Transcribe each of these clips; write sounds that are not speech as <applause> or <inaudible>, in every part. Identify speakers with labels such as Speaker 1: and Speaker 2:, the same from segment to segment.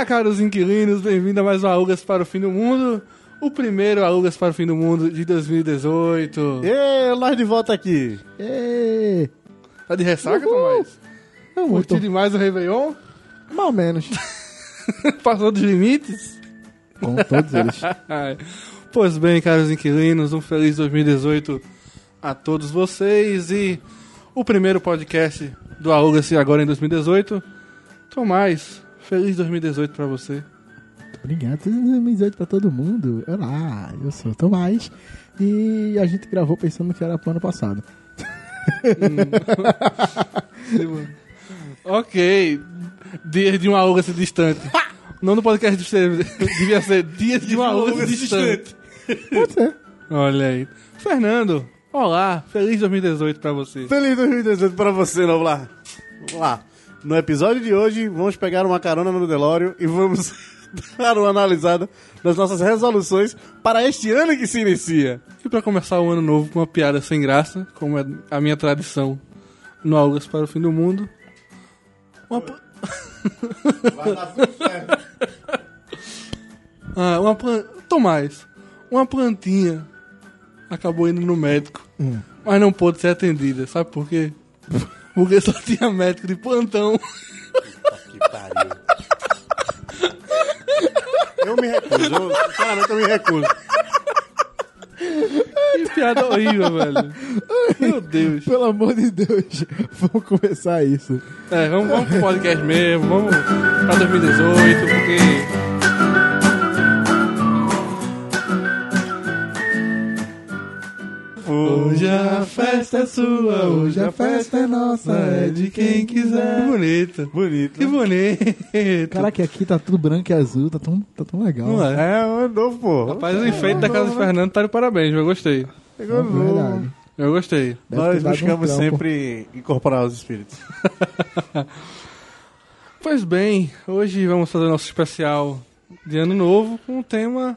Speaker 1: Olá, caros inquilinos, bem-vindo a mais um Alugas para o Fim do Mundo. O primeiro Alugas para o Fim do Mundo de 2018.
Speaker 2: Ê, nós de volta aqui.
Speaker 3: Ê,
Speaker 1: Tá de ressaca, Tomás?
Speaker 3: não
Speaker 1: Curtiu
Speaker 3: muito.
Speaker 1: demais o Réveillon?
Speaker 3: Ou menos. <laughs>
Speaker 1: Passou dos limites?
Speaker 3: Com todos eles.
Speaker 1: Pois bem, caros inquilinos, um feliz 2018 a todos vocês e o primeiro podcast do Aluga-se agora em 2018. Tomás, feliz 2018 pra você.
Speaker 3: Obrigado. Feliz 2018 pra todo mundo. Olá, eu sou o Tomás. E a gente gravou pensando que era pro ano passado. <laughs>
Speaker 1: ok, dias de uma Aluga-se distante. <laughs> Não no podcast de ser, devia ser dias de uma Aluga-se distante.
Speaker 3: Pode ser.
Speaker 1: Olha aí. Fernando, olá, feliz 2018 pra você.
Speaker 2: Feliz 2018 pra você, lá. Vamos lá. No episódio de hoje, vamos pegar uma carona no Delório e vamos <laughs> dar uma analisada das nossas resoluções para este ano que se inicia.
Speaker 1: E pra começar o ano novo com uma piada sem graça, como é a minha tradição no Aulas para o Fim do Mundo. Uma... <laughs> ah, uma plan... Tomás, uma plantinha acabou indo no médico, mas não pôde ser atendida. Sabe por quê? <laughs> Porque só tinha médico de plantão.
Speaker 2: Que pariu. Eu me recuso. Eu, eu me recuso.
Speaker 1: Que piada horrível, velho. Meu Deus.
Speaker 3: Pelo amor de Deus, vamos começar isso.
Speaker 1: É, vamos, vamos pro podcast mesmo, vamos pra 2018, porque. Hoje a festa é sua, hoje a festa é nossa, é de quem quiser. Que bonito.
Speaker 2: Bonito.
Speaker 1: Que bonito.
Speaker 3: Caraca, aqui tá tudo branco e azul, tá tão, tá tão legal.
Speaker 1: Não é?
Speaker 2: É, um novo, pô.
Speaker 1: Rapaz, o enfeite da casa do Fernando tá de parabéns, eu gostei.
Speaker 2: Pegou
Speaker 3: É
Speaker 2: novo.
Speaker 3: verdade.
Speaker 1: Eu gostei.
Speaker 3: Deve
Speaker 2: Nós
Speaker 3: um
Speaker 2: buscamos
Speaker 3: trampo.
Speaker 2: sempre incorporar os espíritos. <laughs>
Speaker 1: Pois bem, hoje vamos fazer nosso especial de ano novo com o tema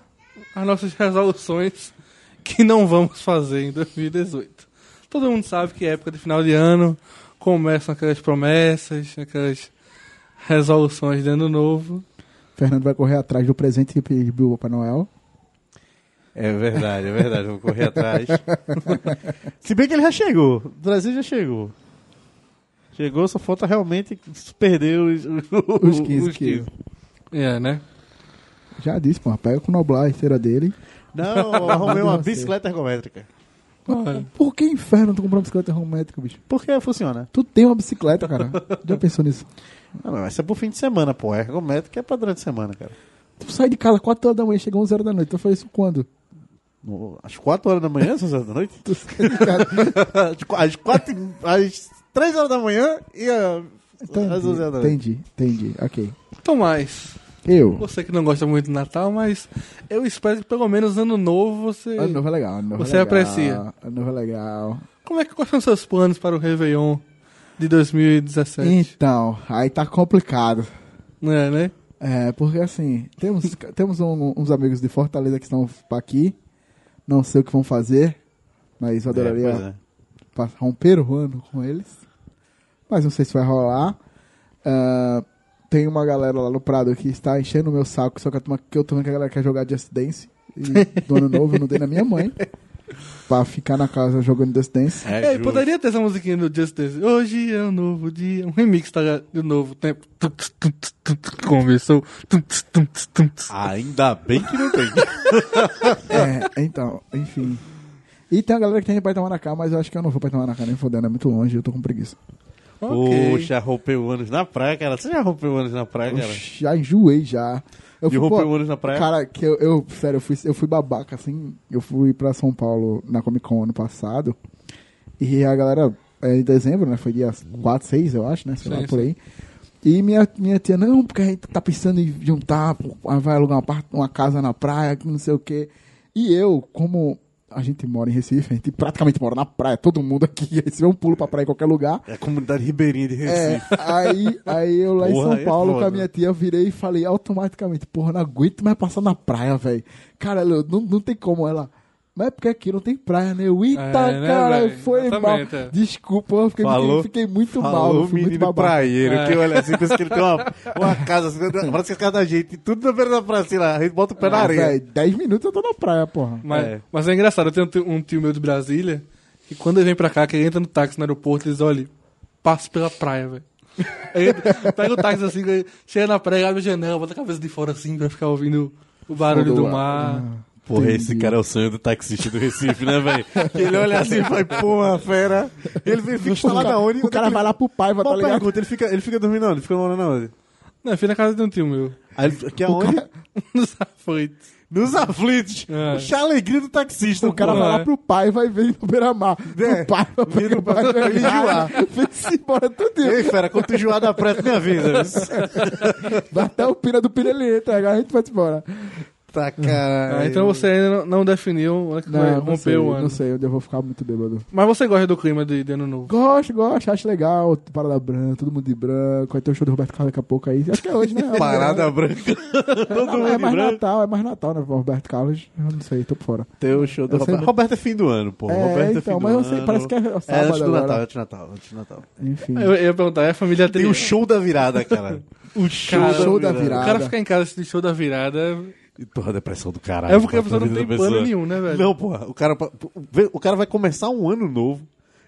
Speaker 1: as nossas resoluções que não vamos fazer em 2018. Todo mundo sabe que é época de final de ano, começam aquelas promessas, aquelas resoluções de ano novo.
Speaker 3: Fernando vai correr atrás do presente que pediu o Papai Noel.
Speaker 2: É verdade, é verdade. Vou correr atrás. <laughs> Se bem que ele já chegou. O Brasil já chegou. Chegou, só falta realmente perder os,
Speaker 3: Os 15 quilos.
Speaker 1: É, né?
Speaker 3: Já disse, pô, pega com o Noblar a esteira dele.
Speaker 2: Não, <laughs> eu arrumei uma bicicleta ergométrica.
Speaker 1: Olha,
Speaker 3: Por que inferno tu comprou uma bicicleta ergométrica, bicho?
Speaker 2: Porque funciona.
Speaker 3: Tu tem uma bicicleta, cara. Já pensou nisso?
Speaker 2: Não, mas vai ser pro fim de semana, pô. Ergométrica é pra durante a semana, cara.
Speaker 3: Tu sai de casa 4 horas da manhã, chega 11 horas da noite. Tu faz isso quando?
Speaker 2: No- Às 4 horas da manhã, às 11 horas da noite? <laughs>
Speaker 3: Tu sai de casa. <laughs>
Speaker 2: Às qu- às 4 às 3 horas da manhã e ah, às 11 horas da noite.
Speaker 3: Entendi, entendi. Ok.
Speaker 1: Tomás,
Speaker 3: Eu.
Speaker 1: você que não gosta muito do Natal, mas eu espero que pelo menos ano novo você.
Speaker 3: Ano novo é legal. Ano novo
Speaker 1: Você
Speaker 3: é legal,
Speaker 1: aprecia.
Speaker 3: Ano novo é legal.
Speaker 1: Como é que quais são os seus planos para o Réveillon de 2017?
Speaker 3: Então, aí tá complicado.
Speaker 1: É, né?
Speaker 3: É, porque assim, temos, <laughs> temos um- uns amigos de Fortaleza que estão aqui. Não sei o que vão fazer, mas eu adoraria
Speaker 2: É, pois é.
Speaker 3: pa- romper o ano com eles. Mas não sei se vai rolar. Ah, tem uma galera lá no Prado que está enchendo o meu saco, só que eu tô, que eu tô vendo que a galera quer jogar Just Dance. E <laughs> do ano novo eu não dei na minha mãe. pra ficar na casa jogando Just Dance.
Speaker 2: É, justo.
Speaker 1: poderia ter essa musiquinha do Just Dance. Hoje é um novo dia. Um remix tá de novo tempo. Tum, tss, Começou.
Speaker 2: Ainda bem que não tem. <laughs>
Speaker 3: É, então, enfim. E tem a galera que tem pra Itamaracá, mas eu acho que eu não vou pra Itamaracá nem fodendo, é muito longe, eu tô com preguiça.
Speaker 2: Poxa, rompeu anos na praia, cara. Você já rompeu anos na praia, cara?
Speaker 3: Já enjoei já. Eu
Speaker 2: De
Speaker 3: fui,
Speaker 2: romper o ônibus na praia?
Speaker 3: Cara, que eu, eu- sério, eu fui, eu fui babaca, assim. Eu fui pra São Paulo na Comic Con ano passado. E a galera, é, em dezembro, né? Foi dia 4, 6, eu acho, né? Sei
Speaker 1: Sim,
Speaker 3: lá, por aí. E minha, minha tia, não, porque a gente tá pensando em juntar, vai alugar uma, uma casa na praia, que não sei o quê. E eu, como a gente mora em Recife, a gente praticamente mora na praia, todo mundo aqui, Recife é um pulo pra praia em qualquer lugar.
Speaker 2: É a comunidade ribeirinha de
Speaker 3: É,
Speaker 2: Recife.
Speaker 3: aí, aí eu lá
Speaker 2: Porra,
Speaker 3: em São
Speaker 2: é
Speaker 3: Paulo com
Speaker 2: foda.
Speaker 3: a minha tia, virei e falei automaticamente, porra, não aguento mais passar na praia, velho. Cara, não, não tem como ela. Mas é porque aqui não tem praia, né? O Ita,
Speaker 1: É, né,
Speaker 3: cara, foi mal.
Speaker 1: Exatamente, é.
Speaker 3: Desculpa, eu fiquei,
Speaker 2: Falou-
Speaker 3: fiquei muito mal.
Speaker 2: Falou
Speaker 3: fui muito
Speaker 2: menino
Speaker 3: babaca.
Speaker 2: praieiro,
Speaker 1: É.
Speaker 2: que olha assim, pensa que ele tem uma, uma casa, assim, parece que é a casa da gente, tudo na beira da praia, assim, lá, a gente bota o pé na
Speaker 3: Ah,
Speaker 2: areia.
Speaker 3: velho, 10 minutos eu tô na praia, porra.
Speaker 1: Mas
Speaker 2: É.
Speaker 1: mas é engraçado, eu tenho um tio- meu de Brasília, que quando ele vem pra cá, que ele entra no táxi no aeroporto, eles olham, passa pela praia, velho. <laughs> Pega o táxi assim, chega na praia, abre a janela, bota a cabeça de fora assim, pra ficar ouvindo o barulho do
Speaker 3: o-
Speaker 1: mar.
Speaker 2: Porra,
Speaker 3: Entendi.
Speaker 2: esse cara é o sonho do taxista do Recife, né, velho? <laughs> Ele olha assim e fala, porra, fera. Ele vem- fica instalado
Speaker 3: cara,
Speaker 2: aonde?
Speaker 3: o cara vai lá pro pai, vai tá ligado?
Speaker 2: pergunta, ele fica, ele fica dormindo onde? Fica morando onde?
Speaker 1: Não, eu fui na casa de um tio meu.
Speaker 2: Aí ele, que é onde? <laughs>
Speaker 1: Nos aflitos.
Speaker 2: Nos aflitos.
Speaker 1: É.
Speaker 2: Puxa a alegria do taxista.
Speaker 3: O cara
Speaker 2: pô.
Speaker 3: vai lá
Speaker 1: é.
Speaker 3: pro pai e vai ver no beira-mar.
Speaker 2: É.
Speaker 3: O pai vai
Speaker 2: Vira
Speaker 3: pro pai vai
Speaker 2: enjoar.
Speaker 3: Vem-se embora tudo.
Speaker 2: Ei, fera, quando tu enjoar da pressa, minha vida.
Speaker 3: Vai até o pira do pira ele entra, agora a gente vai embora.
Speaker 2: Tá, cara.
Speaker 1: Ah, então você ainda não, definiu onde que vai
Speaker 3: Não, não
Speaker 1: romper
Speaker 3: sei,
Speaker 1: o ano.
Speaker 3: não sei onde eu vou ficar muito bêbado.
Speaker 1: Mas você gosta do clima de, de ano novo?
Speaker 3: Gosto, gosto, acho legal. Parada branca, todo mundo de branco. Vai ter o show do Roberto Carlos daqui a pouco aí. Acho que é hoje, né? <laughs>
Speaker 2: Parada branca. <laughs> Todo
Speaker 3: Não,
Speaker 2: mundo
Speaker 3: é mais
Speaker 2: branco.
Speaker 3: Natal, é mais Natal, né? Roberto Carlos. Eu não sei, tô por fora.
Speaker 2: Tem o show do Roberto.
Speaker 3: né?
Speaker 2: Roberto é fim do ano, pô.
Speaker 3: É,
Speaker 2: Roberto é
Speaker 3: então,
Speaker 2: fim
Speaker 3: mas
Speaker 2: do
Speaker 3: eu sei,
Speaker 2: ano.
Speaker 3: parece que é
Speaker 2: É
Speaker 3: sábado
Speaker 2: antes do
Speaker 3: agora.
Speaker 2: Natal, antes do Natal, antes do Natal.
Speaker 3: Enfim.
Speaker 1: Eu, eu ia perguntar, é a família
Speaker 2: Tem
Speaker 1: dele.
Speaker 2: o show da virada, cara. <laughs> O show,
Speaker 1: Cara,
Speaker 2: da,
Speaker 3: show da
Speaker 2: virada.
Speaker 1: O cara ficar em casa assistindo show da virada.
Speaker 2: E porra, a depressão do caralho.
Speaker 1: É porque a
Speaker 2: pô,
Speaker 1: pessoa não
Speaker 2: vida
Speaker 1: tem plano nenhum, né, velho?
Speaker 2: Não, porra. O cara, o cara vai começar um ano novo.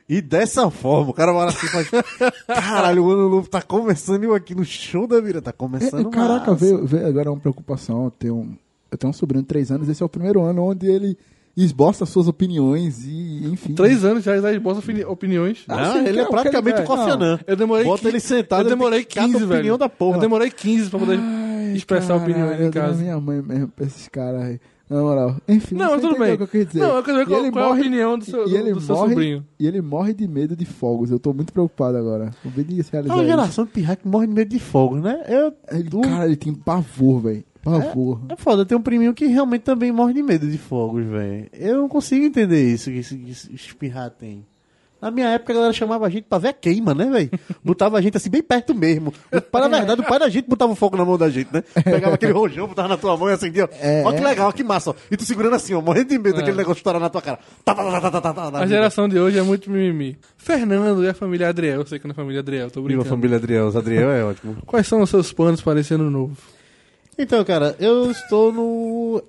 Speaker 2: E dessa forma, o cara vai lá assim e faz. <laughs> Caralho, o ano novo tá começando e eu aqui no show da virada. Tá
Speaker 3: É,
Speaker 2: começando.
Speaker 3: caraca,
Speaker 2: massa.
Speaker 3: veio, veio agora uma preocupação. Eu tenho, um, eu tenho um sobrinho de três anos. Esse é o primeiro ano onde ele esboça suas opiniões e, enfim.
Speaker 1: Três anos já, já esboça opini- opiniões.
Speaker 2: Não,
Speaker 3: Ah, sim,
Speaker 2: ele é
Speaker 3: é
Speaker 2: praticamente o Kofi Annan.
Speaker 1: Eu demorei
Speaker 2: Bota ele sentado,
Speaker 1: Eu demorei
Speaker 2: ele cata
Speaker 1: 15,
Speaker 2: a
Speaker 1: velho.
Speaker 2: opinião da porra.
Speaker 1: Eu demorei 15 pra poder
Speaker 3: Ai,
Speaker 1: expressar
Speaker 3: caralho,
Speaker 1: opiniões em casa.
Speaker 3: minha mãe mesmo pra esses caras aí. Na moral. Enfim,
Speaker 1: Não,
Speaker 3: você
Speaker 1: tudo bem.
Speaker 3: o que eu quis dizer.
Speaker 1: Não, eu quero ver
Speaker 3: E
Speaker 1: qual,
Speaker 3: ele
Speaker 1: qual é a
Speaker 3: morre-
Speaker 1: opinião do seu,
Speaker 3: e ele
Speaker 1: do seu
Speaker 3: morre,
Speaker 1: sobrinho.
Speaker 3: E ele morre de medo de fogos. Eu tô muito preocupado agora. O vídeo de
Speaker 2: É
Speaker 3: realizar
Speaker 2: uma
Speaker 3: isso.
Speaker 2: geração de pirra que morre de medo de fogo, né? Eu,
Speaker 3: Ele,
Speaker 2: tu-
Speaker 3: cara, ele tem pavor, velho. Pavor.
Speaker 2: É foda, tem um priminho que realmente também morre de medo de fogos, velho. Eu não consigo entender isso que esse, que esse espirrar tem. Na minha época a galera chamava a gente pra ver a queima, né, velho? Botava a gente assim bem perto mesmo. O pai, na verdade, o pai da gente botava o fogo na mão da gente, né? Pegava aquele rojão, botava na tua mão e acendia. ó.
Speaker 3: É,
Speaker 2: ó que
Speaker 3: é.
Speaker 2: legal, ó que massa, ó. E tu segurando assim, ó, morrendo de medo daquele negócio estourar na tua cara. Tá, tá, tá, tá, tá, tá, tá, na
Speaker 1: A geração de hoje é muito mimimi. Fernando e a família Adriel. Eu sei que não é a família Adriel, tô
Speaker 2: Viva
Speaker 1: brincando.
Speaker 2: a família Adriel. Os Adriel é ótimo.
Speaker 1: Quais são os seus planos para esse ano novo?
Speaker 2: Então, cara, eu estou no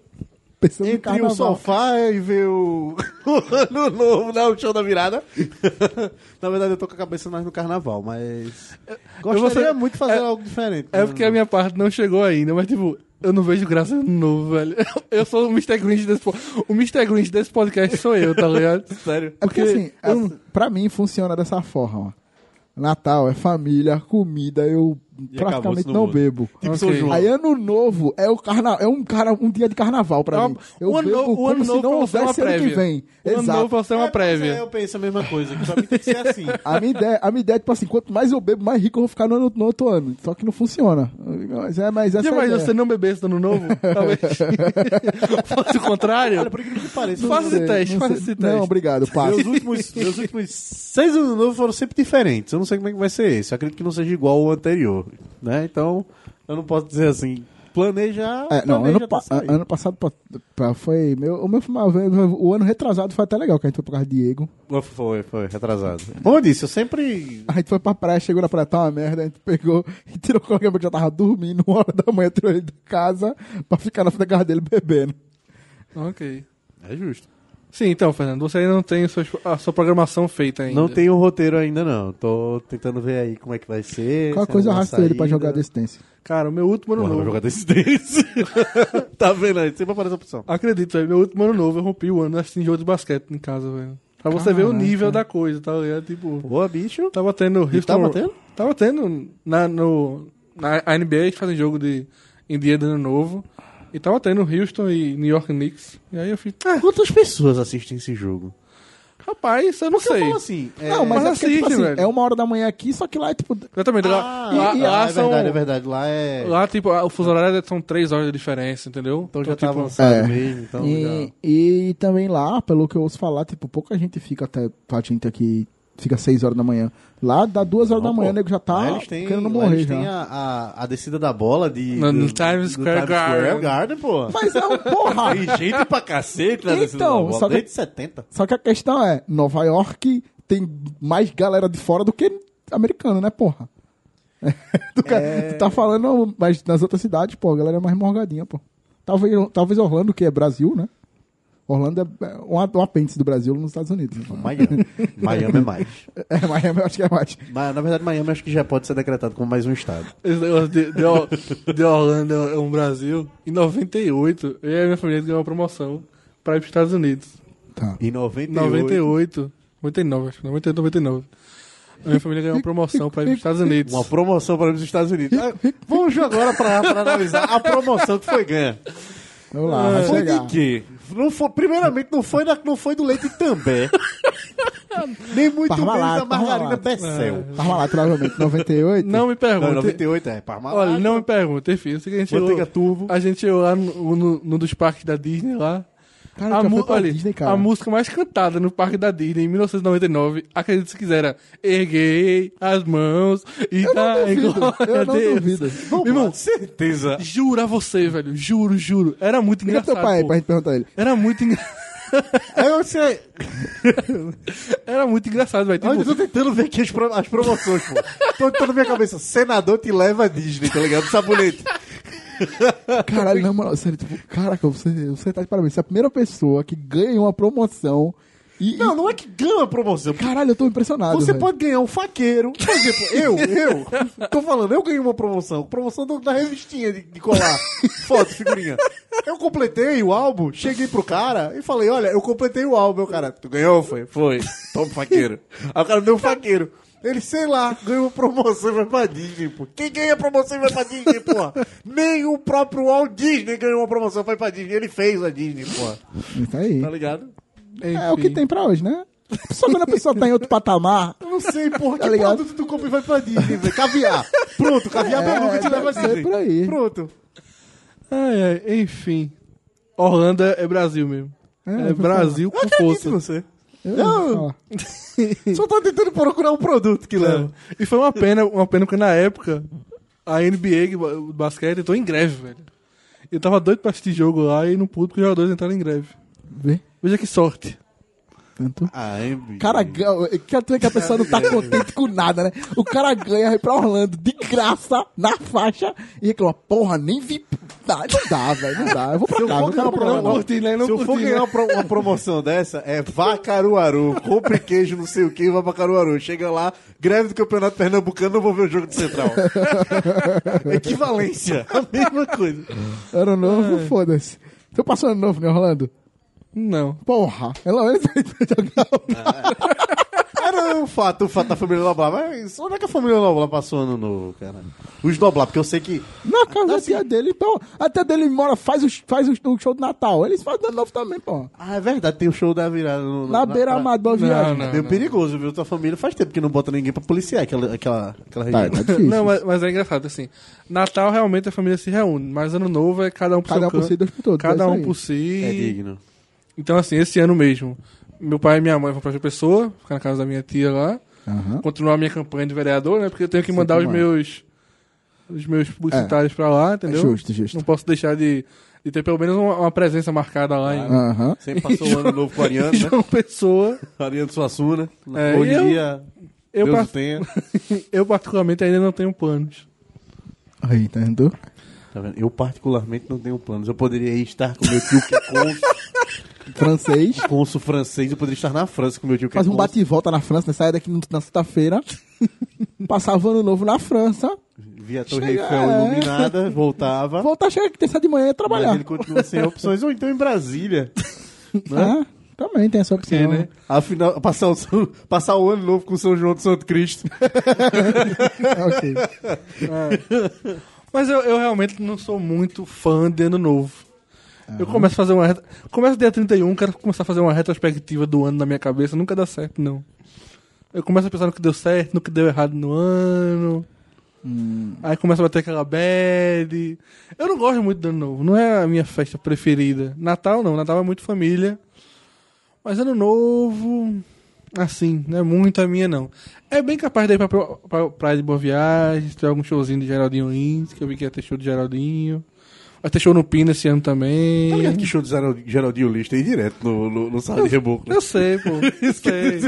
Speaker 3: Pensando no
Speaker 2: entre o
Speaker 3: carnaval.
Speaker 2: sofá e ver o, <laughs> o ano novo, né? O show da virada. <laughs> Na verdade, eu tô com a cabeça mais no carnaval, mas. Gostaria
Speaker 1: vou ser-
Speaker 2: muito de fazer
Speaker 1: é-
Speaker 2: algo diferente.
Speaker 1: É porque a minha parte não chegou ainda, mas tipo, eu não vejo graça no novo, velho. <laughs> Eu sou o Mr. Grinch desse po- O Mr. Grinch desse podcast sou eu, tá ligado?
Speaker 2: Sério.
Speaker 3: É porque,
Speaker 1: Porque
Speaker 3: assim,
Speaker 1: eu-
Speaker 3: pra mim funciona dessa forma. Natal é família, comida, eu praticamente não
Speaker 2: mundo.
Speaker 3: bebo.
Speaker 2: Tipo São
Speaker 1: Ok.
Speaker 2: João.
Speaker 3: Aí ano novo é o carna... é um cara um dia de carnaval pra
Speaker 1: É
Speaker 3: mim. Eu
Speaker 1: o ano
Speaker 3: bebo
Speaker 1: o ano
Speaker 3: se
Speaker 1: novo
Speaker 3: não
Speaker 1: é uma
Speaker 3: houvesse ano que
Speaker 1: prévia.
Speaker 3: vem.
Speaker 1: O ano
Speaker 3: Exato.
Speaker 1: novo pra você é uma
Speaker 2: É, pois é,
Speaker 1: prévia.
Speaker 2: eu penso a mesma coisa, que pra mim tem que ser assim. <laughs>
Speaker 3: A minha ideia, a minha ideia é tipo assim, quanto mais eu bebo, mais rico eu vou ficar no, ano- no outro ano. Só que não funciona. Mas é, mas essa é
Speaker 1: imagina
Speaker 3: ideia.
Speaker 1: você não bebesse no ano novo? <laughs> Talvez <laughs> fosse o contrário.
Speaker 2: Olha, por que pareça,
Speaker 3: Não
Speaker 1: Faça esse teste,
Speaker 3: não
Speaker 1: faça esse teste.
Speaker 3: Não, obrigado, passo.
Speaker 2: Meus últimos, meus últimos seis anos novos foram sempre diferentes. Eu não sei como é que vai ser esse. Eu acredito que não seja igual ao anterior. Né? Então, eu não posso dizer assim. Planejar.
Speaker 3: É, não,
Speaker 2: planeja
Speaker 3: ano,
Speaker 2: pra
Speaker 3: pa-
Speaker 2: sair.
Speaker 3: ano passado pa- pa- foi. Meu, o, meu, o ano retrasado foi até legal, que a gente foi por causa de Diego.
Speaker 2: Foi, foi, retrasado. Como eu disse, eu sempre.
Speaker 3: A gente foi pra praia, chegou na praia, tá uma merda, a gente pegou <laughs> e tirou o colega que já tava dormindo, uma hora da manhã, tirou ele de casa pra ficar na frente da casa dele bebendo.
Speaker 1: Ok.
Speaker 2: É justo.
Speaker 1: Sim, então, Fernando, você ainda não tem a sua, a sua programação feita ainda.
Speaker 2: Não tem um roteiro ainda, não. Tô tentando ver aí como é que vai ser.
Speaker 3: Qual
Speaker 2: se
Speaker 3: coisa arrasta ele pra jogar distância?
Speaker 1: Cara, o meu último ano
Speaker 2: Porra, vou
Speaker 1: novo.
Speaker 2: jogar Decidência. <laughs> tá vendo aí? Sempre aparece a opção.
Speaker 1: Acredito, velho. Meu último ano novo, eu rompi o ano assistindo jogo de basquete em casa, velho. Pra você ver o
Speaker 3: Caraca.
Speaker 1: nível da coisa, tá ligado? Tipo,
Speaker 2: Boa, bicho.
Speaker 1: tava tendo Houston...
Speaker 2: tava tendo?
Speaker 1: Tava tendo na, no, na a NBA, eles fazem jogo de, em dia de ano novo. E tava tendo Houston e New York Knicks. E aí eu fiz, ah,
Speaker 2: Quantas pessoas assistem esse jogo?
Speaker 1: rapaz, eu não
Speaker 2: Porque eu
Speaker 1: sei.
Speaker 2: falo assim. é-
Speaker 3: Não, mas,
Speaker 1: mas
Speaker 3: é porque, tipo
Speaker 1: assiste,
Speaker 3: assim,
Speaker 1: velho.
Speaker 3: é uma hora da manhã aqui, só que lá é tipo.
Speaker 1: Exatamente. Lá,
Speaker 2: Ah,
Speaker 1: lá,
Speaker 3: e-
Speaker 1: lá
Speaker 2: é
Speaker 1: são,
Speaker 2: verdade, é verdade. Lá é.
Speaker 1: Lá, tipo, o fuso horário são três horas de diferença, entendeu?
Speaker 2: Então já tá
Speaker 1: tipo,
Speaker 2: avançado
Speaker 3: É.
Speaker 2: mesmo. Então
Speaker 3: e,
Speaker 2: já...
Speaker 3: e também lá, pelo que eu ouço falar, tipo, pouca gente fica até pra gente aqui fica 6 horas da manhã. Lá dá 2 horas
Speaker 2: Não,
Speaker 3: da manhã,
Speaker 2: pô.
Speaker 3: o nego já tá
Speaker 2: eles têm,
Speaker 3: querendo morrer
Speaker 2: eles
Speaker 3: já.
Speaker 2: têm a, a, a descida da bola de,
Speaker 1: No- no Times Square Garden.
Speaker 2: Garden, pô.
Speaker 3: Mas é um porra!
Speaker 2: Tem gente pra cacete na descida
Speaker 3: Então,
Speaker 2: da bola,
Speaker 3: só que-
Speaker 2: desde 70.
Speaker 3: Só que a questão é, Nova York tem mais galera de fora do que americano, né, porra? <laughs> tu,
Speaker 2: É.
Speaker 3: tu tá falando, mas nas outras cidades, pô, a galera é mais morgadinha, pô. Talvez, talvez Orlando, que é Brasil, né? Orlando é um, um apêndice do Brasil nos Estados Unidos. então.
Speaker 2: Miami. Miami é mais. <laughs>
Speaker 3: É, Miami eu acho que é mais.
Speaker 2: Mas, na verdade, Miami acho que já pode ser decretado como mais um estado.
Speaker 1: Esse negócio de, de, de Orlando é um Brasil. Em 98, eu e a minha família ganhou uma promoção pra ir pros Estados Unidos.
Speaker 3: Tá.
Speaker 2: Em 98.
Speaker 1: 98, 99, acho que 98, 99. A minha família ganhou uma promoção pra ir pros Estados Unidos.
Speaker 2: Uma promoção para os Estados Unidos. Ah, vamos agora para analisar a promoção que foi ganha.
Speaker 3: Vamos lá, vai
Speaker 2: Foi de quê? Não foi, primeiramente, não foi, da, não foi do leite também. <laughs> Nem muito
Speaker 3: Parmalat,
Speaker 2: menos da margarina. Bessel.
Speaker 3: Parmalat, provavelmente, 98.
Speaker 1: Não me
Speaker 2: Não,
Speaker 1: pergunte.
Speaker 2: 98 é Parmalat.
Speaker 1: Olha, não me pergunte, enfim. Eu sei que a gente
Speaker 2: Manteiga turvo.
Speaker 1: a gente chegou lá no, no, no dos parques da Disney lá.
Speaker 3: Cara,
Speaker 1: a, mu-
Speaker 3: pra
Speaker 1: olha,
Speaker 3: Disney,
Speaker 1: a música mais cantada no parque da Disney em 1999, acredite se quiser, era Erguei as mãos e
Speaker 3: Eu não duvido,
Speaker 1: glória
Speaker 3: eu não
Speaker 1: Deus.
Speaker 3: duvido.
Speaker 2: Vamos
Speaker 1: Irmão,
Speaker 2: certeza.
Speaker 1: Juro a você, velho. Juro, juro. Era muito
Speaker 3: Liga
Speaker 1: engraçado.
Speaker 3: teu pai
Speaker 1: pô.
Speaker 3: pra gente perguntar ele.
Speaker 1: Era muito engraçado.
Speaker 2: Eu sei.
Speaker 1: Era muito engraçado, velho.
Speaker 2: Eu
Speaker 1: Tipo,
Speaker 2: tô tentando ver aqui as, pro- as promoções, pô. Tô tentando na minha cabeça. Senador te leva a Disney, tá ligado? Sabonete.
Speaker 3: Caralho, na moral, sério, tipo, caraca, você, você tá de parabéns. Você é a primeira pessoa que ganha uma promoção e.
Speaker 2: Não, não é que ganha a promoção.
Speaker 3: e- Caralho, eu tô impressionado.
Speaker 2: Você
Speaker 3: velho.
Speaker 2: pode ganhar um faqueiro. Por exemplo, eu, eu, <laughs> tô falando, eu ganhei uma promoção. Promoção do- da revistinha de, de colar. Foto, figurinha. Eu completei o álbum, cheguei pro cara e falei, olha, eu completei o álbum. O cara, tu ganhou? Foi? Foi. Toma faqueiro. Aí o cara me deu um faqueiro. Ele, sei lá, ganhou promoção e vai pra Disney, pô. Quem ganha promoção e vai pra Disney, pô? Nem o próprio Walt Disney ganhou uma promoção e foi pra Disney. Ele fez a Disney, pô.
Speaker 3: Isso aí.
Speaker 2: Tá ligado?
Speaker 3: É o que tem pra hoje, né? Só quando a pessoa tá em outro patamar.
Speaker 2: Eu não sei, porra,
Speaker 3: Tá
Speaker 2: que
Speaker 3: ligado?
Speaker 2: produto tu compra e vai pra Disney, velho? Caviar. Pronto, caviar
Speaker 3: É,
Speaker 2: beluga te leva a
Speaker 3: ser
Speaker 2: Disney.
Speaker 3: por aí.
Speaker 2: Pronto.
Speaker 1: Ai, ai, enfim. Orlando é é Brasil mesmo.
Speaker 3: É,
Speaker 1: É, Brasil com força.
Speaker 2: você.
Speaker 3: Eu-
Speaker 2: Não.
Speaker 3: ó, <laughs>
Speaker 2: Só tô tentando procurar um produto que leva.
Speaker 1: É. E foi uma pena, uma pena porque na época a NBA, o basquete, entrou em greve, velho. Eu tava doido pra assistir jogo lá e não pude porque os jogadores entraram em greve.
Speaker 3: Vê.
Speaker 1: Veja que sorte.
Speaker 3: Tanto.
Speaker 2: Ah, NBA.
Speaker 3: Cara, ganha- quer dizer que a pessoa não tá <laughs> contente com nada, né? O cara ganha, vai pra Orlando de graça, na faixa, e reclama, porra, nem vi. Dá, não dá, velho, não dá. Eu vou pra
Speaker 2: Se eu
Speaker 3: casa, quero
Speaker 2: uma,
Speaker 3: pra
Speaker 2: pro-
Speaker 3: casa.
Speaker 1: Não curti, né? Não
Speaker 2: se eu for
Speaker 1: curti,
Speaker 2: ganhar
Speaker 1: né?
Speaker 2: uma, pro- uma promoção dessa, é vá Caruaru, compre queijo, não sei o que, e vá pra Caruaru. Chega lá, greve do Campeonato Pernambucano, não vou ver o jogo de Central. <laughs> Equivalência, a mesma coisa.
Speaker 3: Ano novo, foda-se. Tu passou ano novo em Orlando?
Speaker 1: Não.
Speaker 3: Porra, pelo menos vai <laughs> jogar.
Speaker 2: O fato, o fato da família Noblar. Mas onde é que a família Noblar passou ano novo, cara? Os Noblar, porque eu sei que.
Speaker 3: Na casa da tia dele, pô. A tia dele mora, faz, os, faz os- o show de Natal. Eles fazem ano novo também, pô.
Speaker 2: Ah, é verdade, tem o show da virada. No,
Speaker 3: Na beira-mar, boa
Speaker 1: Não,
Speaker 3: viagem.
Speaker 1: não.
Speaker 2: Meio perigoso, viu? Tua família faz tempo que não bota ninguém pra policiar aquela, aquela, aquela
Speaker 3: Tá,
Speaker 2: região.
Speaker 3: tá difícil.
Speaker 1: Não, mas, mas é engraçado, assim. Natal realmente a família se reúne, mas ano novo é cada um por
Speaker 3: Cada
Speaker 1: seu
Speaker 3: um por
Speaker 1: canto,
Speaker 3: si, Deus por todos, é
Speaker 1: Cada um
Speaker 3: aí.
Speaker 1: por si.
Speaker 2: É digno.
Speaker 1: Então, assim, esse ano mesmo, meu pai e minha mãe vão pra João Pessoa, ficar na casa da minha tia lá,
Speaker 3: Aham.
Speaker 1: continuar a minha campanha de vereador, né? Porque eu tenho que mandar os
Speaker 3: é.
Speaker 1: meus os meus publicitários pra lá, entendeu?
Speaker 3: Justo, justo.
Speaker 1: Não posso deixar de, de ter pelo menos uma, uma presença marcada lá em,
Speaker 3: Aham.
Speaker 2: Sempre passou o ano novo com o Ariano, né?
Speaker 1: João Pessoa. <laughs>
Speaker 2: Ariano Suassuna.
Speaker 1: É,
Speaker 2: Hoje
Speaker 1: e eu-
Speaker 2: em dia,
Speaker 1: Eu,
Speaker 2: Deus tenha. <laughs>
Speaker 1: eu, particularmente, ainda não tenho planos.
Speaker 3: Aí, tá vendo?
Speaker 2: Tá vendo? Eu, particularmente, não tenho planos. Eu poderia ir estar com meu tio que é cônsul,
Speaker 3: Francês.
Speaker 2: cônsul francês. Eu poderia estar na França com meu tio
Speaker 3: Faz
Speaker 2: é
Speaker 3: um bate e volta na França, né? Saia daqui na sexta-feira. <laughs> Passava o ano novo na França.
Speaker 2: Via a Torre
Speaker 3: Chega-
Speaker 2: Eiffel
Speaker 3: é.
Speaker 2: iluminada, voltava.
Speaker 3: Voltar, chega que terça de manhã e ia
Speaker 2: Mas
Speaker 3: trabalhar.
Speaker 2: ele continua sem opções. Ou então em Brasília. <laughs>
Speaker 3: Ah, também tem essa opção.
Speaker 1: É, né?
Speaker 2: Afinal, passar o, passar o ano novo com São João do Santo Cristo. <laughs>
Speaker 3: ok.
Speaker 1: Mas eu, eu realmente não sou muito fã de ano novo. Eu começo a fazer uma. Começo dia 31, quero começar a fazer uma retrospectiva do ano na minha cabeça, nunca dá certo, não. Eu começo a pensar no que deu certo, no que deu errado no ano. Aí começa a bater aquela bad. Eu não gosto muito do ano novo, não é a minha festa preferida. Natal não, Natal é muito família. Mas ano novo. Assim, não é muito a minha, não. É bem capaz de ir pra, pra, pra Praia de Boa Viagem, tiver algum showzinho de Geraldinho Lins, que eu vi que ia ter show de Geraldinho. Vai ter show no Pina esse ano também.
Speaker 2: Tá ligado que show de Gerald- Geraldinho Lista aí direto no, no, no Sala de Reboco.
Speaker 1: Eu sei, pô. <laughs> Eu sei.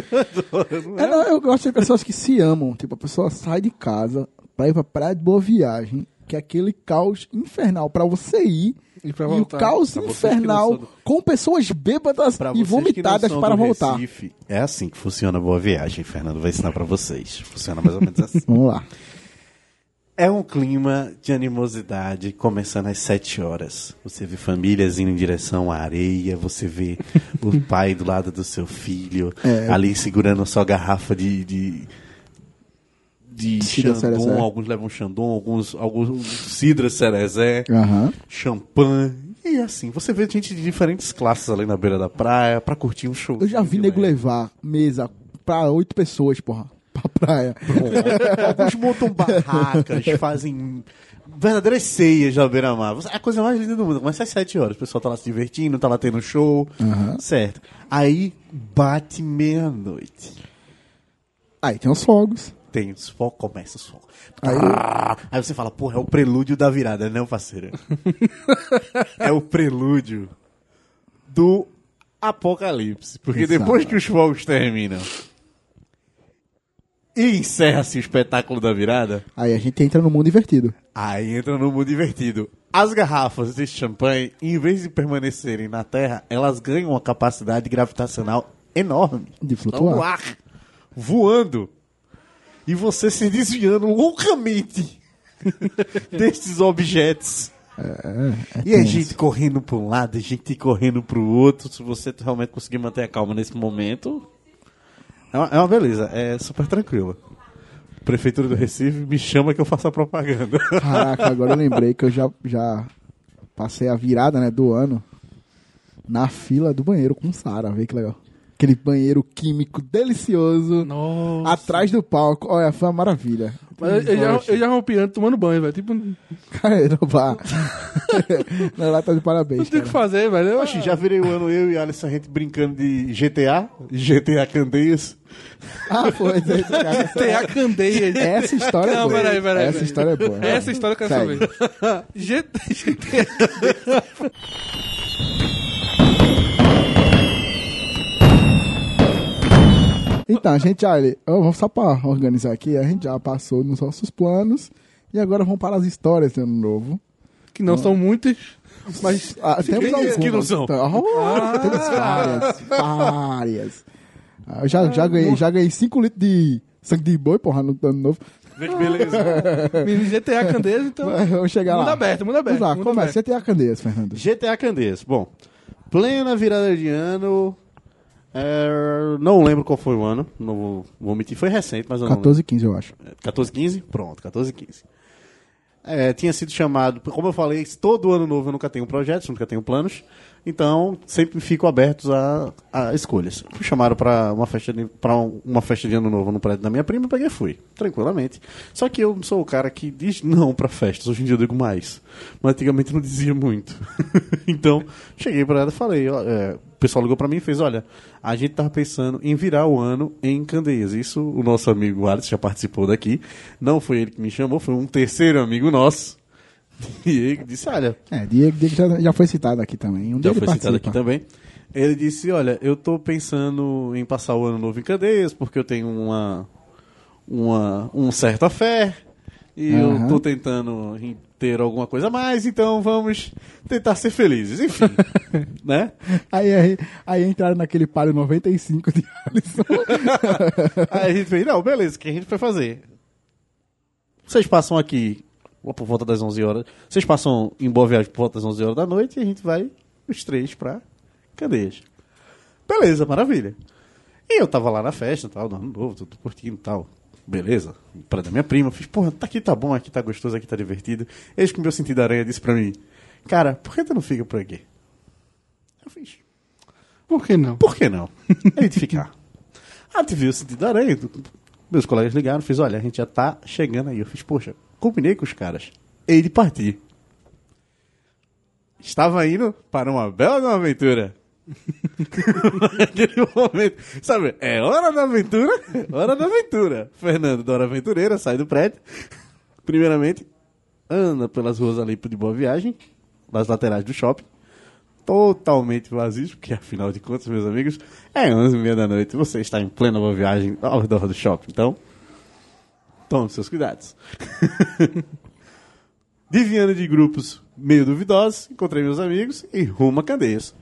Speaker 3: É, não, eu gosto de pessoas que se amam. Tipo, a pessoa sai de casa pra ir pra praia de boa viagem, que é aquele caos infernal pra você ir.
Speaker 1: E pra
Speaker 3: E o
Speaker 1: voltar.
Speaker 3: caos
Speaker 2: Pra
Speaker 3: infernal
Speaker 2: do-
Speaker 3: com pessoas bêbadas
Speaker 2: Pra
Speaker 3: e vomitadas para voltar.
Speaker 2: Recife, é assim que funciona a Boa Viagem. Fernando vai ensinar pra vocês. Funciona mais ou menos assim. <laughs>
Speaker 3: Vamos lá.
Speaker 2: É um clima de animosidade começando às 7 horas. Você vê famílias indo em direção à areia, você vê o <laughs> pai do lado do seu filho,
Speaker 3: É.
Speaker 2: ali segurando a sua garrafa de. de de
Speaker 3: Cidra
Speaker 2: Xandão,
Speaker 3: Cerezé.
Speaker 2: alguns levam Xandão, alguns, alguns Cidra Cerezé,
Speaker 3: Aham.
Speaker 2: champanhe. E assim, você vê gente de diferentes classes ali na beira da praia pra curtir um show.
Speaker 3: Eu já vi nego levar mesa pra oito pessoas, porra. Pra praia.
Speaker 2: Alguns montam barracas, fazem verdadeiras ceias na beira-mar. É a coisa mais linda do mundo. Começa às 7 horas. O pessoal tá lá se divertindo, tá lá tendo show. Certo. Aí bate meia-noite.
Speaker 3: Aí tem os fogos.
Speaker 2: Tem os fogos, começa os fogos.
Speaker 3: Aí-
Speaker 2: Ah, Aí você fala, porra, é o prelúdio da virada, não, parceiro? <laughs> é o prelúdio do apocalipse. Porque
Speaker 3: Exato.
Speaker 2: depois que os fogos terminam e encerra-se o espetáculo da virada,
Speaker 3: Aí a gente entra no mundo invertido.
Speaker 2: Aí entra no mundo divertido. As garrafas de champanhe, em vez de permanecerem na Terra, elas ganham uma capacidade gravitacional enorme.
Speaker 3: De flutuar.
Speaker 2: no ar, voando. E você se desviando loucamente <laughs> destes objetos.
Speaker 3: É
Speaker 2: e a gente correndo para um lado, a gente correndo para o outro. Se você realmente conseguir manter a calma nesse momento, é uma, é uma beleza. É super tranquilo. Prefeitura do Recife me chama que eu faço a propaganda. <laughs>
Speaker 3: Caraca, agora eu lembrei que eu já, já passei a virada né, do ano na fila do banheiro com Sara. Vê que legal. Aquele banheiro químico delicioso
Speaker 1: Nossa.
Speaker 3: atrás do palco. Olha, foi uma maravilha.
Speaker 1: Mas eu, já, eu já rompi antes tomando banho, velho. Tipo, <laughs> não
Speaker 3: Cara, não vá. não, lá tá de parabéns.
Speaker 1: tem o que fazer, velho. Eu,
Speaker 2: Oxi, já virei o ano eu e Alisson a gente brincando de GTA, GTA Candeias.
Speaker 3: Ah, foi.
Speaker 1: tem a candeia.
Speaker 3: Essa história é
Speaker 1: Não,
Speaker 3: boa.
Speaker 1: peraí, peraí,
Speaker 3: Essa história é boa.
Speaker 1: Essa história eu quero saber. <laughs> GT, GT. <laughs>
Speaker 3: Então, a gente já. ó, Vamos só pra organizar aqui. A gente já passou nos nossos planos. E agora vamos para as histórias de ano novo.
Speaker 1: Que não são muitas, mas.
Speaker 3: Ah, temos
Speaker 2: que-
Speaker 3: algumas.
Speaker 2: que não são?
Speaker 3: Então, oh, Temos várias, várias. Ah, eu já, já, ganhei, já ganhei 5 litros de sangue de boi, porra, no ano novo.
Speaker 2: Vê que beleza. <laughs>
Speaker 1: GTA Candeias, então.
Speaker 3: Vamos chegar
Speaker 1: Mundo
Speaker 3: lá.
Speaker 1: aberto, mundo aberto.
Speaker 3: Vamos lá, começa.
Speaker 1: aberto.
Speaker 3: Você tem a Candeias, Fernando.
Speaker 2: GTA Candeias. Bom, plena virada de ano. É, não lembro qual foi o ano. Não vou, vou omitir. Foi recente, mas eu não
Speaker 3: 14 e 15, eu acho.
Speaker 2: lembro. 14, 15? Pronto, 14, 15. É, tinha sido chamado, como eu falei, todo ano novo eu nunca tenho projetos, nunca tenho planos, então sempre fico abertos a, a escolhas. Fui chamado para uma festa de uma festa de ano novo no prédio da minha prima, peguei e fui, tranquilamente. Só que eu sou o cara que diz não para festas, hoje em dia eu digo mais, mas antigamente não dizia muito. <laughs> então, cheguei para ela e falei, ó, é, pessoal ligou para mim e fez, olha, a gente tava pensando em virar o ano em Candeias. Isso o nosso amigo Alisson já participou daqui. Não foi ele que me chamou, foi um terceiro amigo nosso. <laughs> E ele disse, olha,
Speaker 3: É, Diego, Diego já, já foi citado aqui também. Um
Speaker 2: já foi citado aqui
Speaker 3: participa.
Speaker 2: também. Ele disse, olha, eu tô pensando em passar o ano novo em Candeias, porque eu tenho uma, uma um certa fé, e
Speaker 3: Aham.
Speaker 2: eu tô tentando ter alguma coisa a mais, então vamos tentar ser felizes. Enfim, <laughs> né?
Speaker 3: Aí, aí, aí entraram naquele palio 95 de Alisson. <laughs>
Speaker 2: Aí a gente fez, não, beleza, o que a gente vai fazer? Vocês passam aqui por volta das 11 horas. Vocês passam em Boa Viagem por volta das 11 horas da noite e a gente vai, os três, pra Candeias. Beleza, maravilha. E eu tava lá na festa, tal, no ano novo, tudo curtindo e tal. Beleza. Pra da minha prima, fiz, porra, tá aqui tá bom, aqui tá gostoso, aqui tá divertido. Eis que o meu sentido aranha disse pra mim, cara, por que tu não fica por aqui? Eu fiz,
Speaker 1: Por que não?
Speaker 2: por que não? A gente ficar. <laughs> A gente viu o sentido aranha. Meus colegas ligaram, fiz, olha, a gente já tá chegando aí. Eu fiz, poxa, combinei com os caras. Hei de partir. Estava indo para uma bela de aventura. Naquele momento, sabe? É hora da aventura, hora da aventura. Fernando, da hora aventureira, sai do prédio. Primeiramente, anda pelas ruas ali de Boa Viagem, das laterais do shopping. Totalmente vazios, porque afinal de contas, meus amigos, é 11 e meia da noite. Você está em plena Boa Viagem ao redor do shopping. Então, tome seus cuidados. <laughs> Desviando de grupos meio duvidosos, encontrei meus amigos e rumo a Candeias.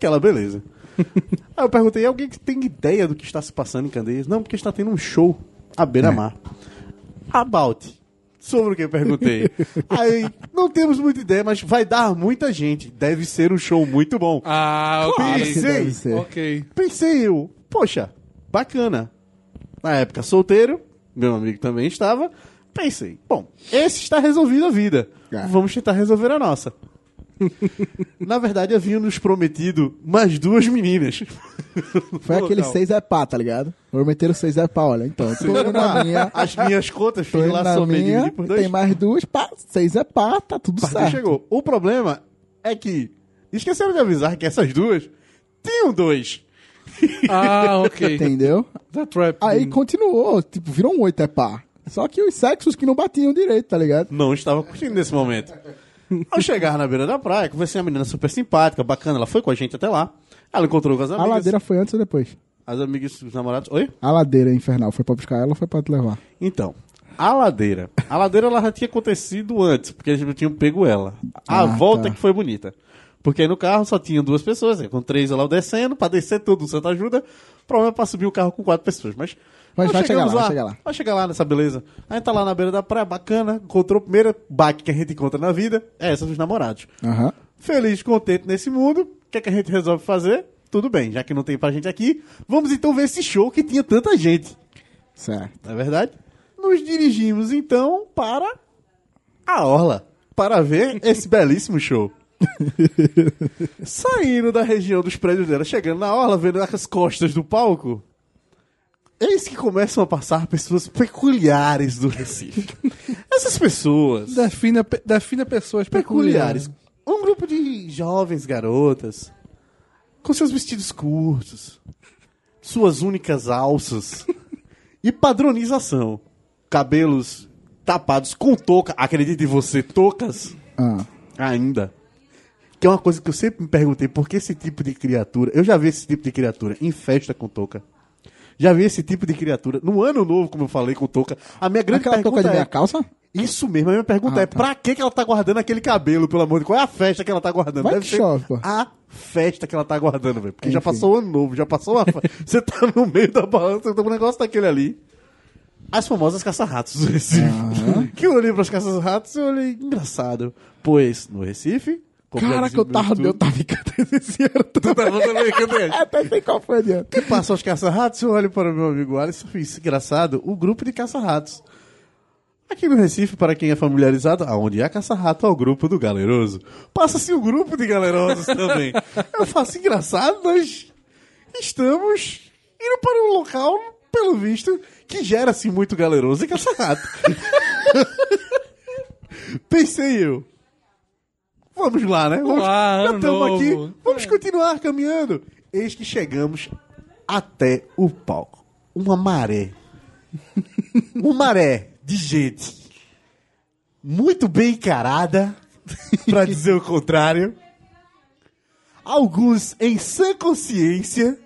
Speaker 2: Aquela beleza. <laughs> Aí eu perguntei, alguém que tem ideia do que está se passando em Candeias? Não, porque está tendo um show à beira-mar. About. Sobre o que eu perguntei. <laughs> Aí, não temos muita ideia, mas vai dar muita gente. Deve ser um show muito bom.
Speaker 1: Ah, ok.
Speaker 2: Pensei.
Speaker 1: Ok.
Speaker 2: Pensei eu, poxa, bacana. Na época solteiro, meu amigo também estava. Pensei, bom, esse está resolvido a vida.
Speaker 3: É.
Speaker 2: Vamos tentar resolver a nossa. <laughs> Na verdade, haviam nos prometido mais duas meninas. <laughs>
Speaker 3: Foi
Speaker 2: No
Speaker 3: aquele
Speaker 2: local.
Speaker 3: 6 é pá, tá ligado? Prometeram 6 é pá, olha. Então, tô indo na <laughs> minha,
Speaker 2: As minhas contas,
Speaker 3: tô
Speaker 2: fiz lá
Speaker 3: na
Speaker 2: somente
Speaker 3: minha,
Speaker 2: por dois.
Speaker 3: tem mais duas, pá, 6 é pá, tá tudo
Speaker 2: Partiu
Speaker 3: certo.
Speaker 2: chegou. O problema é que esqueceram de avisar que essas duas tinham dois.
Speaker 1: Ah, ok.
Speaker 3: Entendeu?
Speaker 1: Trap.
Speaker 3: Aí continuou, tipo, virou um 8 é pá. Só que os sexos que não batiam direito, tá ligado?
Speaker 2: não estava curtindo nesse momento. <laughs> Ao chegar na beira da praia, conversei uma menina super simpática, bacana, ela foi com a gente até lá. Ela encontrou com as
Speaker 3: A
Speaker 2: amigas.
Speaker 3: ladeira foi antes ou depois?
Speaker 2: As amigas dos namorados. Oi?
Speaker 3: A ladeira infernal foi pra buscar ela ou foi pra te levar?
Speaker 2: Então, a ladeira. A ladeira ela já tinha acontecido antes, porque eles não tinham pego ela. A
Speaker 3: Ah,
Speaker 2: volta
Speaker 3: tá.
Speaker 2: que foi bonita. Porque aí no carro só tinham duas pessoas, aí, com três lá descendo, pra descer tudo, Santa ajuda. O problema é pra subir o carro com quatro pessoas. Mas,
Speaker 3: Mas vai chegar
Speaker 2: chegamos
Speaker 3: lá, vai chegar lá.
Speaker 2: Vai chegar lá nessa beleza. A gente tá lá na beira da praia, bacana, encontrou o primeiro baque que a gente encontra na vida, é essa dos namorados.
Speaker 3: Aham.
Speaker 2: Feliz, contente nesse mundo, o que, é que a gente resolve fazer? Tudo bem, já que não tem pra gente aqui, vamos então ver esse show que tinha tanta gente.
Speaker 3: Certo.
Speaker 2: Não é verdade? Nos dirigimos então para a Orla para ver esse belíssimo show. <laughs> Saindo da região dos prédios dela, chegando na Orla, vendo as costas do palco, eis que começam a passar pessoas peculiares do Recife. <laughs> Essas pessoas
Speaker 1: Defina, defina pessoas peculiares.
Speaker 2: peculiares. Um grupo de jovens garotas com seus vestidos curtos, suas únicas alças <laughs> e padronização. Cabelos tapados com touca. Acredite você, toucas
Speaker 3: Ah.
Speaker 2: ainda. Que é uma coisa que eu sempre me perguntei, por que esse tipo de criatura... Eu já vi esse tipo de criatura em festa com touca. Já vi esse tipo de criatura no ano novo, como eu falei, com touca. A minha grande
Speaker 3: Aquela touca
Speaker 2: pergunta
Speaker 3: de
Speaker 2: é...
Speaker 3: minha calça?
Speaker 2: Isso mesmo, a minha pergunta
Speaker 3: Ah,
Speaker 2: é,
Speaker 3: tá.
Speaker 2: pra que, que ela tá guardando aquele cabelo, pelo amor de Deus? Qual é a festa que ela tá guardando?
Speaker 3: Vai
Speaker 2: Deve ser
Speaker 3: chove, pô.
Speaker 2: a festa que ela tá guardando, velho. Porque já
Speaker 3: Enfim.
Speaker 2: passou o ano novo, já passou a... <laughs> Você tá no meio da balança, então o negócio daquele ali. As famosas caça-ratos <laughs> do Recife. <laughs> Que eu olhei pras caça-ratos e eu olhei, engraçado. Pois, no Recife... como já
Speaker 3: Cara,
Speaker 2: dizia
Speaker 3: que eu tava, eu tava encantando esse ano.
Speaker 2: Tu tava também, cadê?
Speaker 3: Até sei qual foi adiante.
Speaker 2: que passam os caça-ratos, eu olho para o meu amigo Alisson e fiz, engraçado, o grupo de caça-ratos. Aqui no Recife, para quem é familiarizado, aonde há caça-rato, há o grupo do galeroso. Passa-se o grupo de galerosos também. <laughs> Eu faço engraçado, nós estamos indo para um local, pelo visto, que gera-se muito galeroso e caça-rato. <laughs> Pensei eu. Vamos lá, né? Vamos, já estamos aqui, vamos continuar caminhando. Eis que chegamos até o palco. Uma maré. <laughs> Uma maré de gente muito bem encarada, pra dizer o contrário. Alguns em sã consciência,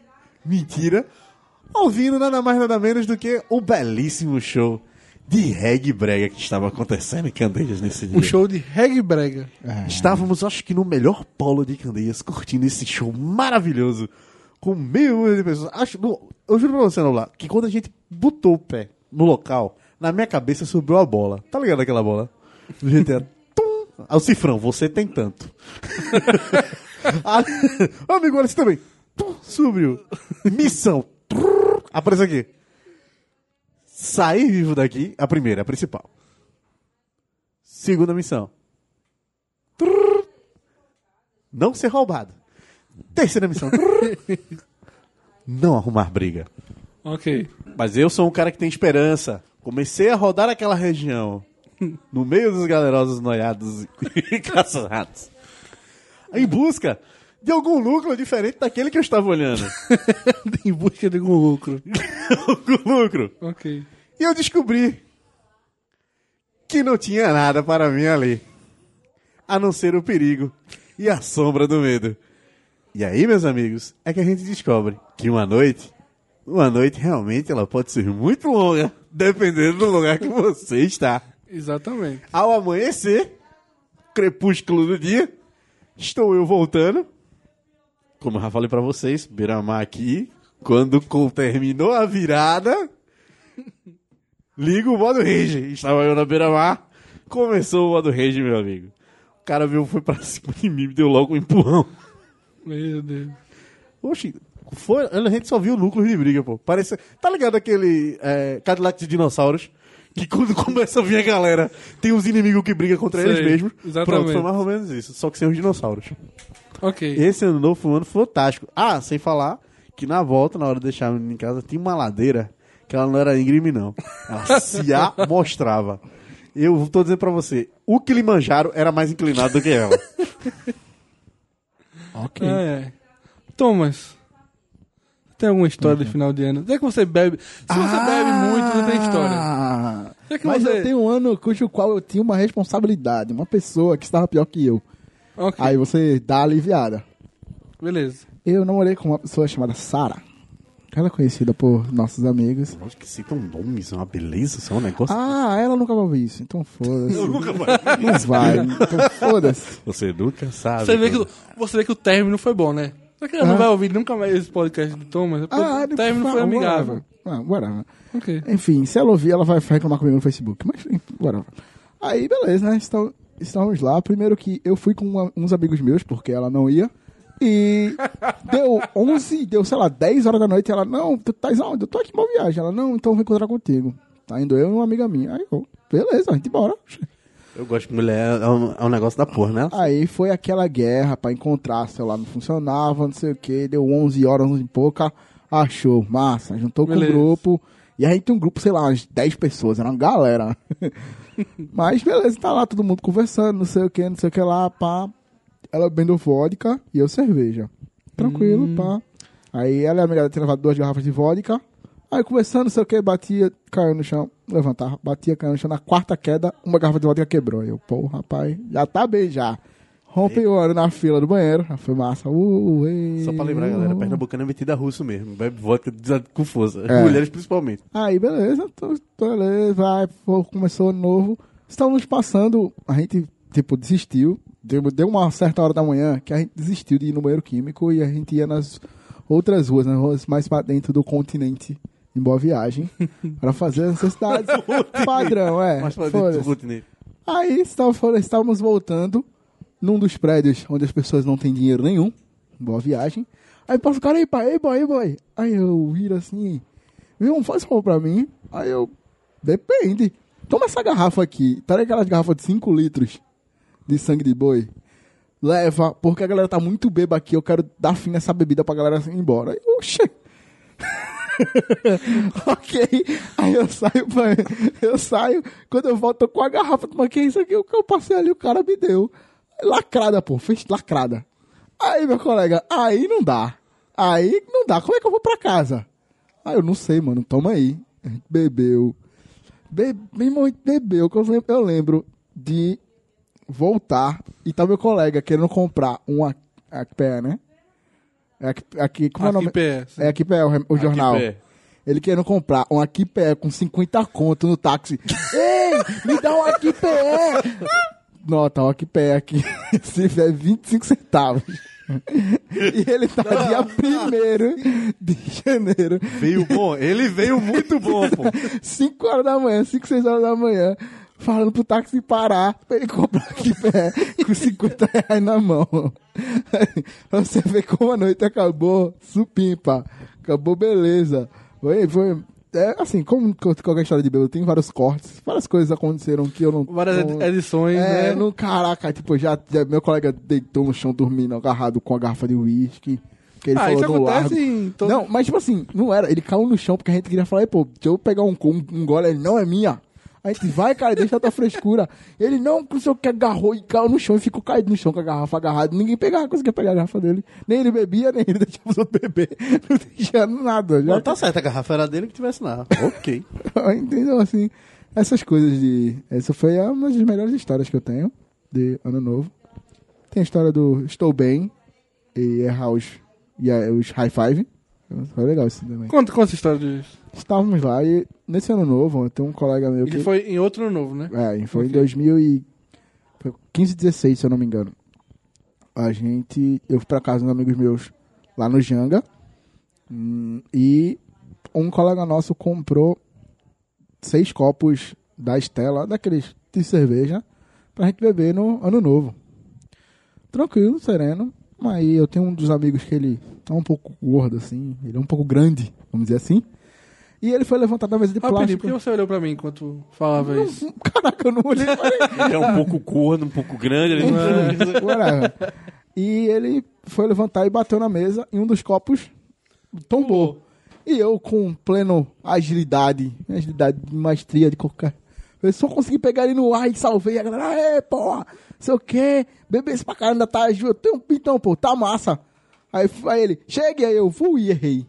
Speaker 2: mentira, ouvindo nada mais nada menos do que o belíssimo show de reggae brega que estava acontecendo em Candeias nesse dia.
Speaker 1: Um show de reggae brega.
Speaker 2: Estávamos, acho que no melhor polo de Candeias, curtindo esse show maravilhoso, com milhão de pessoas. Acho, eu juro pra você, lá, que quando a gente botou o pé no local, na minha cabeça subiu a bola. Tá ligado aquela bola? Do GTA. <laughs> Tum! Ah, o cifrão, você tem tanto. <laughs> ah, amigo Alice também. Tum, subiu. Missão. Aparece aqui. Sair vivo daqui, a primeira, a principal. Segunda missão. Trrr. Não ser roubado. Terceira missão. Trrr. Não arrumar briga.
Speaker 1: Ok.
Speaker 2: Mas eu sou um cara que tem esperança. Comecei a rodar aquela região. No meio dos galerosos noiados e <laughs> caça-ratos. Em busca de algum núcleo diferente daquele que eu estava olhando. <laughs>
Speaker 1: em busca de algum lucro. <laughs>
Speaker 2: algum lucro.
Speaker 1: Ok.
Speaker 2: E eu descobri que não tinha nada para mim ali, a não ser o perigo e a sombra do medo. E aí, meus amigos, é que a gente descobre que uma noite, uma noite realmente ela pode ser muito longa, dependendo do lugar que você está.
Speaker 1: Exatamente.
Speaker 2: Ao amanhecer, crepúsculo do dia, estou eu voltando. Como eu já falei pra vocês, Beira-Mar aqui, quando terminou a virada, liga o modo rage. Estava eu na beira-mar, começou o modo rage, meu amigo. O cara veio, foi pra cima de mim, me deu logo um empurrão.
Speaker 1: Meu Deus.
Speaker 2: Oxi, foi, a gente só viu núcleos de briga, pô. Parece, tá ligado aquele é, Cadillac de dinossauros? Que quando <laughs> começa a vir a galera, tem uns inimigos que brigam contra
Speaker 1: Sei,
Speaker 2: eles mesmos.
Speaker 1: exatamente.
Speaker 2: Pronto, foi mais ou menos isso. Só que sem os dinossauros.
Speaker 1: Ok.
Speaker 2: Esse ano novo foi um ano fantástico. Ah, sem falar que na volta, na hora de deixar em casa, tinha uma ladeira que ela não era íngreme, não. Ela se <laughs> amostrava. Eu tô dizendo pra você, o Kilimanjaro era mais inclinado do que ela. <laughs>
Speaker 3: Ok.
Speaker 1: É, é. Thomas, tem alguma história de final de ano? Já que você bebe. Se você bebe muito, não tem história.
Speaker 3: Ah,
Speaker 1: Já que
Speaker 3: Mas
Speaker 1: você...
Speaker 3: eu tenho um ano cujo qual eu tinha uma responsabilidade, uma pessoa que estava pior que eu.
Speaker 1: Ok,
Speaker 3: Aí você dá aliviada.
Speaker 1: beleza.
Speaker 3: Eu namorei com uma pessoa chamada Sara. Ela é conhecida por nossos amigos.
Speaker 2: Lógico que citam nomes, é uma beleza, isso é um negócio.
Speaker 3: Ah, ela nunca vai ouvir isso, então foda-se.
Speaker 2: Nunca vai.
Speaker 3: Mas vai, então foda-se.
Speaker 2: Você nunca sabe.
Speaker 1: Você vê, que, você vê que o término foi bom, né? Só que ela não vai ouvir nunca mais esse podcast do Thomas. porque
Speaker 3: Ah,
Speaker 1: o término foi amigável.
Speaker 3: Ah, whatever.
Speaker 1: Ok.
Speaker 3: Enfim, se ela ouvir, ela vai reclamar comigo no Facebook. Mas, enfim, whatever. Aí, beleza, né? Então, estávamos lá. Primeiro que eu fui com uma- uns amigos meus, porque ela não ia. E deu 11, deu, sei lá, 10 horas da noite. Ela, não, tu tá onde? Eu tô aqui em uma viagem. Ela, não, então eu vou encontrar contigo. Tá indo eu e uma amiga minha. Aí eu, beleza, a gente bora.
Speaker 2: Eu gosto de mulher, é um, é um negócio da porra, né?
Speaker 3: Aí foi aquela guerra pra encontrar, celular não funcionava, não sei o que, deu 11 horas, 11 e pouca, achou, massa, juntou
Speaker 1: Beleza.
Speaker 3: com o grupo, e a gente tem um grupo, sei lá, umas 10 pessoas, era uma galera. <laughs> Mas beleza, tá lá todo mundo conversando, não sei o que, não sei o que lá, pá. Ela bebendo vodka e eu cerveja. Tranquilo, pá. Aí ela e a amiga dela tinham levado duas garrafas de vodka. Aí conversando, não sei o que, batia, caiu no chão, levantava, batia, caiu no chão. Na quarta queda, uma garrafa de vodka quebrou. Eu, pô, rapaz, já tá bem já. Rompe o olho na fila do banheiro, foi massa. Uh, ei,
Speaker 2: Só pra lembrar, galera,
Speaker 3: uh.
Speaker 2: pernambucano é metida russo mesmo. Bebe vodka com força.
Speaker 3: É.
Speaker 2: Mulheres principalmente.
Speaker 3: Aí, beleza, tô, tô, beleza, vai, começou novo. Estávamos passando, a gente, tipo, desistiu. Deu, uma certa hora da manhã que a gente desistiu de ir no banheiro químico e a gente ia nas outras ruas, nas ruas mais pra dentro do continente, em Boa Viagem, <laughs> para fazer as necessidades. Padrão, é.
Speaker 2: Mas pra dentro do
Speaker 3: foda-se.
Speaker 2: continente.
Speaker 3: Aí estávamos voltando num dos prédios onde as pessoas não têm dinheiro nenhum. Boa viagem. Aí passa o cara, aí, pai, aí, boy, aí, boy. Aí eu viro assim, viu, faz favor pra mim. Aí eu, depende. Toma essa garrafa aqui. Tá aquelas garrafas de 5 litros de sangue de boi? Leva, porque a galera tá muito beba aqui. Eu quero dar fim nessa bebida pra galera ir embora. Oxê. <laughs> ok. Aí eu saio, pra, eu saio, quando eu volto com a garrafa, mas que é isso aqui? O que eu passei ali, o cara me deu. Lacrada, pô, fez lacrada. Aí, meu colega, aí não dá. Aí não dá. Como é que eu vou pra casa? Aí eu não sei, mano, toma aí. Bebeu. Be muito bebeu, eu lembro de voltar e tá meu colega querendo comprar um Ac- Acpé, né? É Aqui, como é o nome?
Speaker 1: Aquipé, sim.
Speaker 3: É Acpé, o, o jornal.
Speaker 2: Aquipé.
Speaker 3: Ele querendo comprar um Aquipé com 50 conto no táxi. <laughs> Ei, me dá um Aquipé! Nota, um Aquipé aqui. <laughs> Se tiver 25 centavos. E ele tá dia 1 de janeiro.
Speaker 2: Veio bom, ele veio muito bom, pô. <laughs>
Speaker 3: 5 horas da manhã, 5, 6 horas da manhã, falando pro táxi parar pra ele comprar aqui pé <laughs> com 50 reais na mão. <laughs> pra você ver como a noite acabou, supimpa. Acabou beleza. Foi, foi. É, assim, como qualquer história de bêbado, tem vários cortes, várias coisas aconteceram que eu não.
Speaker 1: Várias ed-
Speaker 3: não-
Speaker 1: edições,
Speaker 3: é,
Speaker 1: né?
Speaker 3: no, caraca, tipo, já, já- meu colega deitou no chão dormindo, agarrado com a garrafa de uísque. Que ele
Speaker 1: Ah,
Speaker 3: falou
Speaker 1: isso acontece
Speaker 3: largo.
Speaker 1: em todo...
Speaker 3: Não, mas tipo assim, não era. Ele caiu no chão porque a gente queria falar, "Ei, pô, deixa eu pegar um, um, um gole. Ele, não é minha. A gente vai, cara, deixa a tua frescura. Ele não, não sei o que, agarrou e caiu no chão e ficou caído no chão com a garrafa agarrada. Ninguém pegava, conseguia pegar a garrafa dele. Nem ele bebia, nem ele <laughs> deixava os outros beber. Não deixava nada. Já
Speaker 4: Não, tá certo, a garrafa era dele que tivesse lá. Ok. <laughs>
Speaker 3: Entendeu? Assim, essas coisas de. Essa foi uma das melhores histórias que eu tenho de Ano Novo. Tem a história do Estou Bem e errar os, e a- os high five. Foi legal isso também.
Speaker 1: Conta, conta essa história disso.
Speaker 3: Estávamos lá e nesse ano novo, tem um colega meu que.
Speaker 1: Ele foi em outro ano novo, né?
Speaker 3: É, foi em
Speaker 1: Ok.
Speaker 3: 2015, 16, se eu não me engano. A gente. Eu fui pra casa uns amigos meus lá no Janga. hum, E um colega nosso comprou seis copos da Estela, daqueles de cerveja, pra gente beber no ano novo. Tranquilo, sereno. Aí eu tenho um dos amigos que ele é um pouco gordo, assim. Ele é um pouco grande, vamos dizer assim. E ele foi levantado da mesa de
Speaker 1: Rapidinho,
Speaker 3: plástico.
Speaker 1: por que você olhou pra mim enquanto falava isso? <laughs>
Speaker 3: Caraca, eu não olhei pra ele.
Speaker 2: É um pouco corno, um pouco grande. Ele...
Speaker 3: Whatever. <laughs> E ele foi levantar e bateu na mesa e um dos copos tombou. E eu, com pleno agilidade, agilidade de maestria de qualquer. Eu só consegui pegar ele no ar e salvei. A galera, aê, porra, sei o quê, bebê esse pra caramba, tá, eu tenho um pintão, pô, tá massa. Aí, aí ele, chegue, aí eu fui e errei.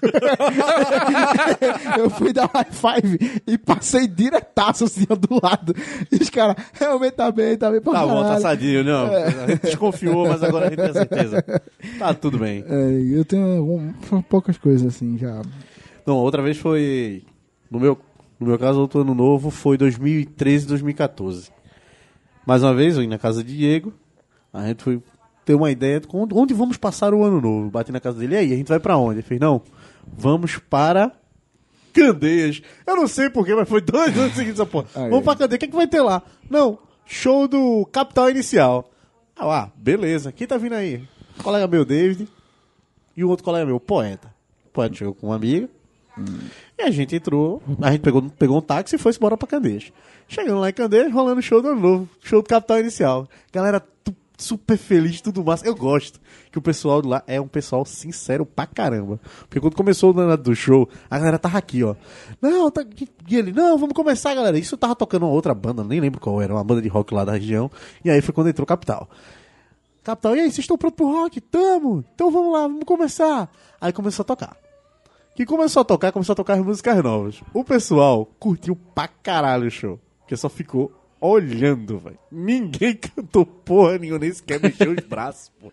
Speaker 3: <laughs> eu fui dar high five e passei diretaço assim, do lado. E os caras, realmente tá bem, tá bem pra
Speaker 2: Tá bom, tá sadio, não. A gente desconfiou, mas agora a gente tem certeza. Tá tudo bem.
Speaker 3: É, eu tenho um- poucas coisas assim já.
Speaker 2: Não, outra vez foi. No meu, no meu caso, outro ano novo foi 2013, 2014. Mais uma vez, eu ia na casa de Diego. A gente foi ter uma ideia de onde, onde vamos passar o ano novo. Bati na casa dele, e aí, a gente vai pra onde? Ele fez, não, vamos para Candeias. Eu não sei porquê, mas foi dois anos seguidos essa porra.
Speaker 3: Aí.
Speaker 2: Vamos pra Candeias, o que, é que vai ter lá? Não, show do Capital Inicial. Ah, lá, beleza. Quem tá vindo aí? Um colega meu, David, e o outro colega meu, o Poeta. O Poeta chegou com uma amiga. E a gente entrou, a gente pegou, pegou um táxi e foi embora pra Candeias. Chegando lá em Candeias, rolando show do ano novo, show do Capital Inicial. Galera tu- super feliz, tudo massa. Eu gosto que o pessoal de lá é um pessoal sincero pra caramba. Porque quando começou o danado do show, a galera tava aqui, ó. Não, tá, e ele, não, vamos começar, galera. Isso tava tocando uma outra banda, nem lembro qual era, uma banda de rock lá da região. E aí foi quando entrou Capital. Capital, e aí, vocês estão prontos pro rock? Tamo! Então vamos lá, vamos começar. Aí começou a tocar. Que começou a tocar, começou a tocar as músicas novas. O pessoal curtiu pra caralho o show. Porque só ficou olhando, velho. Ninguém <laughs> cantou porra nenhuma, nem sequer mexeu os braços, pô.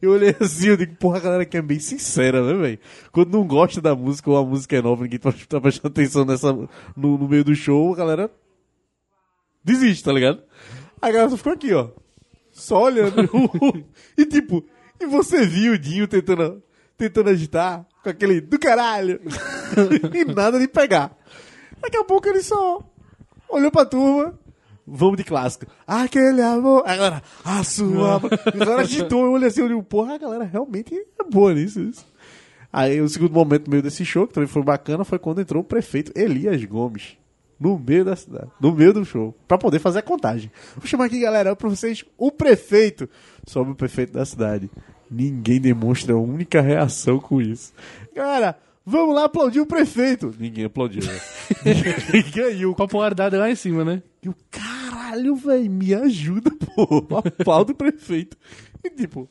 Speaker 2: Eu olhei assim, eu digo, porra, a galera que é bem sincera, né, velho? Quando não gosta da música ou a música é nova, ninguém tá <laughs> tá prestando atenção nessa, no, no meio do show, a galera desiste, tá ligado? A galera só ficou aqui, ó. Só olhando. <laughs> e tipo, e você viu o Dinho tentando, tentando agitar com aquele do caralho. e nada de pegar. Daqui a pouco ele só olhou pra turma. Vamos de clássico. Aquele amor. A galera, a sua. A galera agitou. Eu olhei assim, eu digo, porra, a galera realmente é boa nisso. isso. Aí o segundo momento no meio desse show, que também foi bacana, foi quando entrou o prefeito Elias Gomes. No meio da cidade, no meio do show, pra poder fazer a contagem. Vou chamar aqui, galera, pra vocês o prefeito. Sobre o prefeito da cidade. Ninguém demonstra a única reação com isso. Galera, vamos lá aplaudir o prefeito. Ninguém aplaudiu, né? <laughs> Ninguém ganhou.
Speaker 1: Popularidade lá em cima, né?
Speaker 2: E o caralho, velho, me ajuda, pô. <laughs> Aplauda o prefeito. E tipo,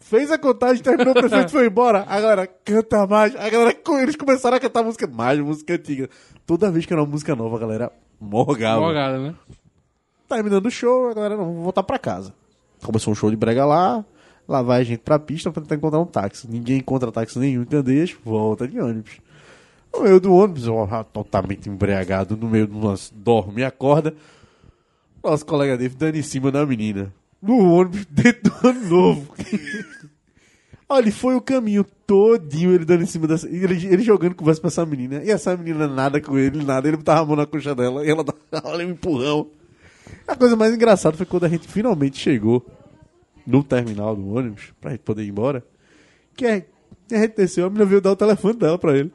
Speaker 2: fez a contagem, terminou, o prefeito foi embora. A galera canta mais. A galera, eles começaram a cantar música mais, música antiga. Toda vez que era uma música nova, a galera morgava.
Speaker 1: Morgada, né?
Speaker 2: Terminando o show, a galera, não, vou voltar pra casa. Começou um show de brega lá. Lá vai a gente pra pista pra tentar encontrar um táxi. Ninguém encontra táxi nenhum Candeias, volta de ônibus. No meio do ônibus, eu, ah, totalmente embriagado, no meio do nosso dorme e acorda. Nosso colega David dando em cima da menina. No ônibus, <laughs> dentro do ano novo. <laughs> Olha, foi o caminho todinho ele dando em cima dessa. Ele, ele jogando conversa pra essa menina. E essa menina nada com ele, nada. Ele botava a mão na coxa dela e ela dava <laughs> um empurrão. A coisa mais engraçada foi quando a gente finalmente chegou no terminal do ônibus, pra gente poder ir embora. Que é, a gente desceu, a menina veio dar o telefone dela pra ele.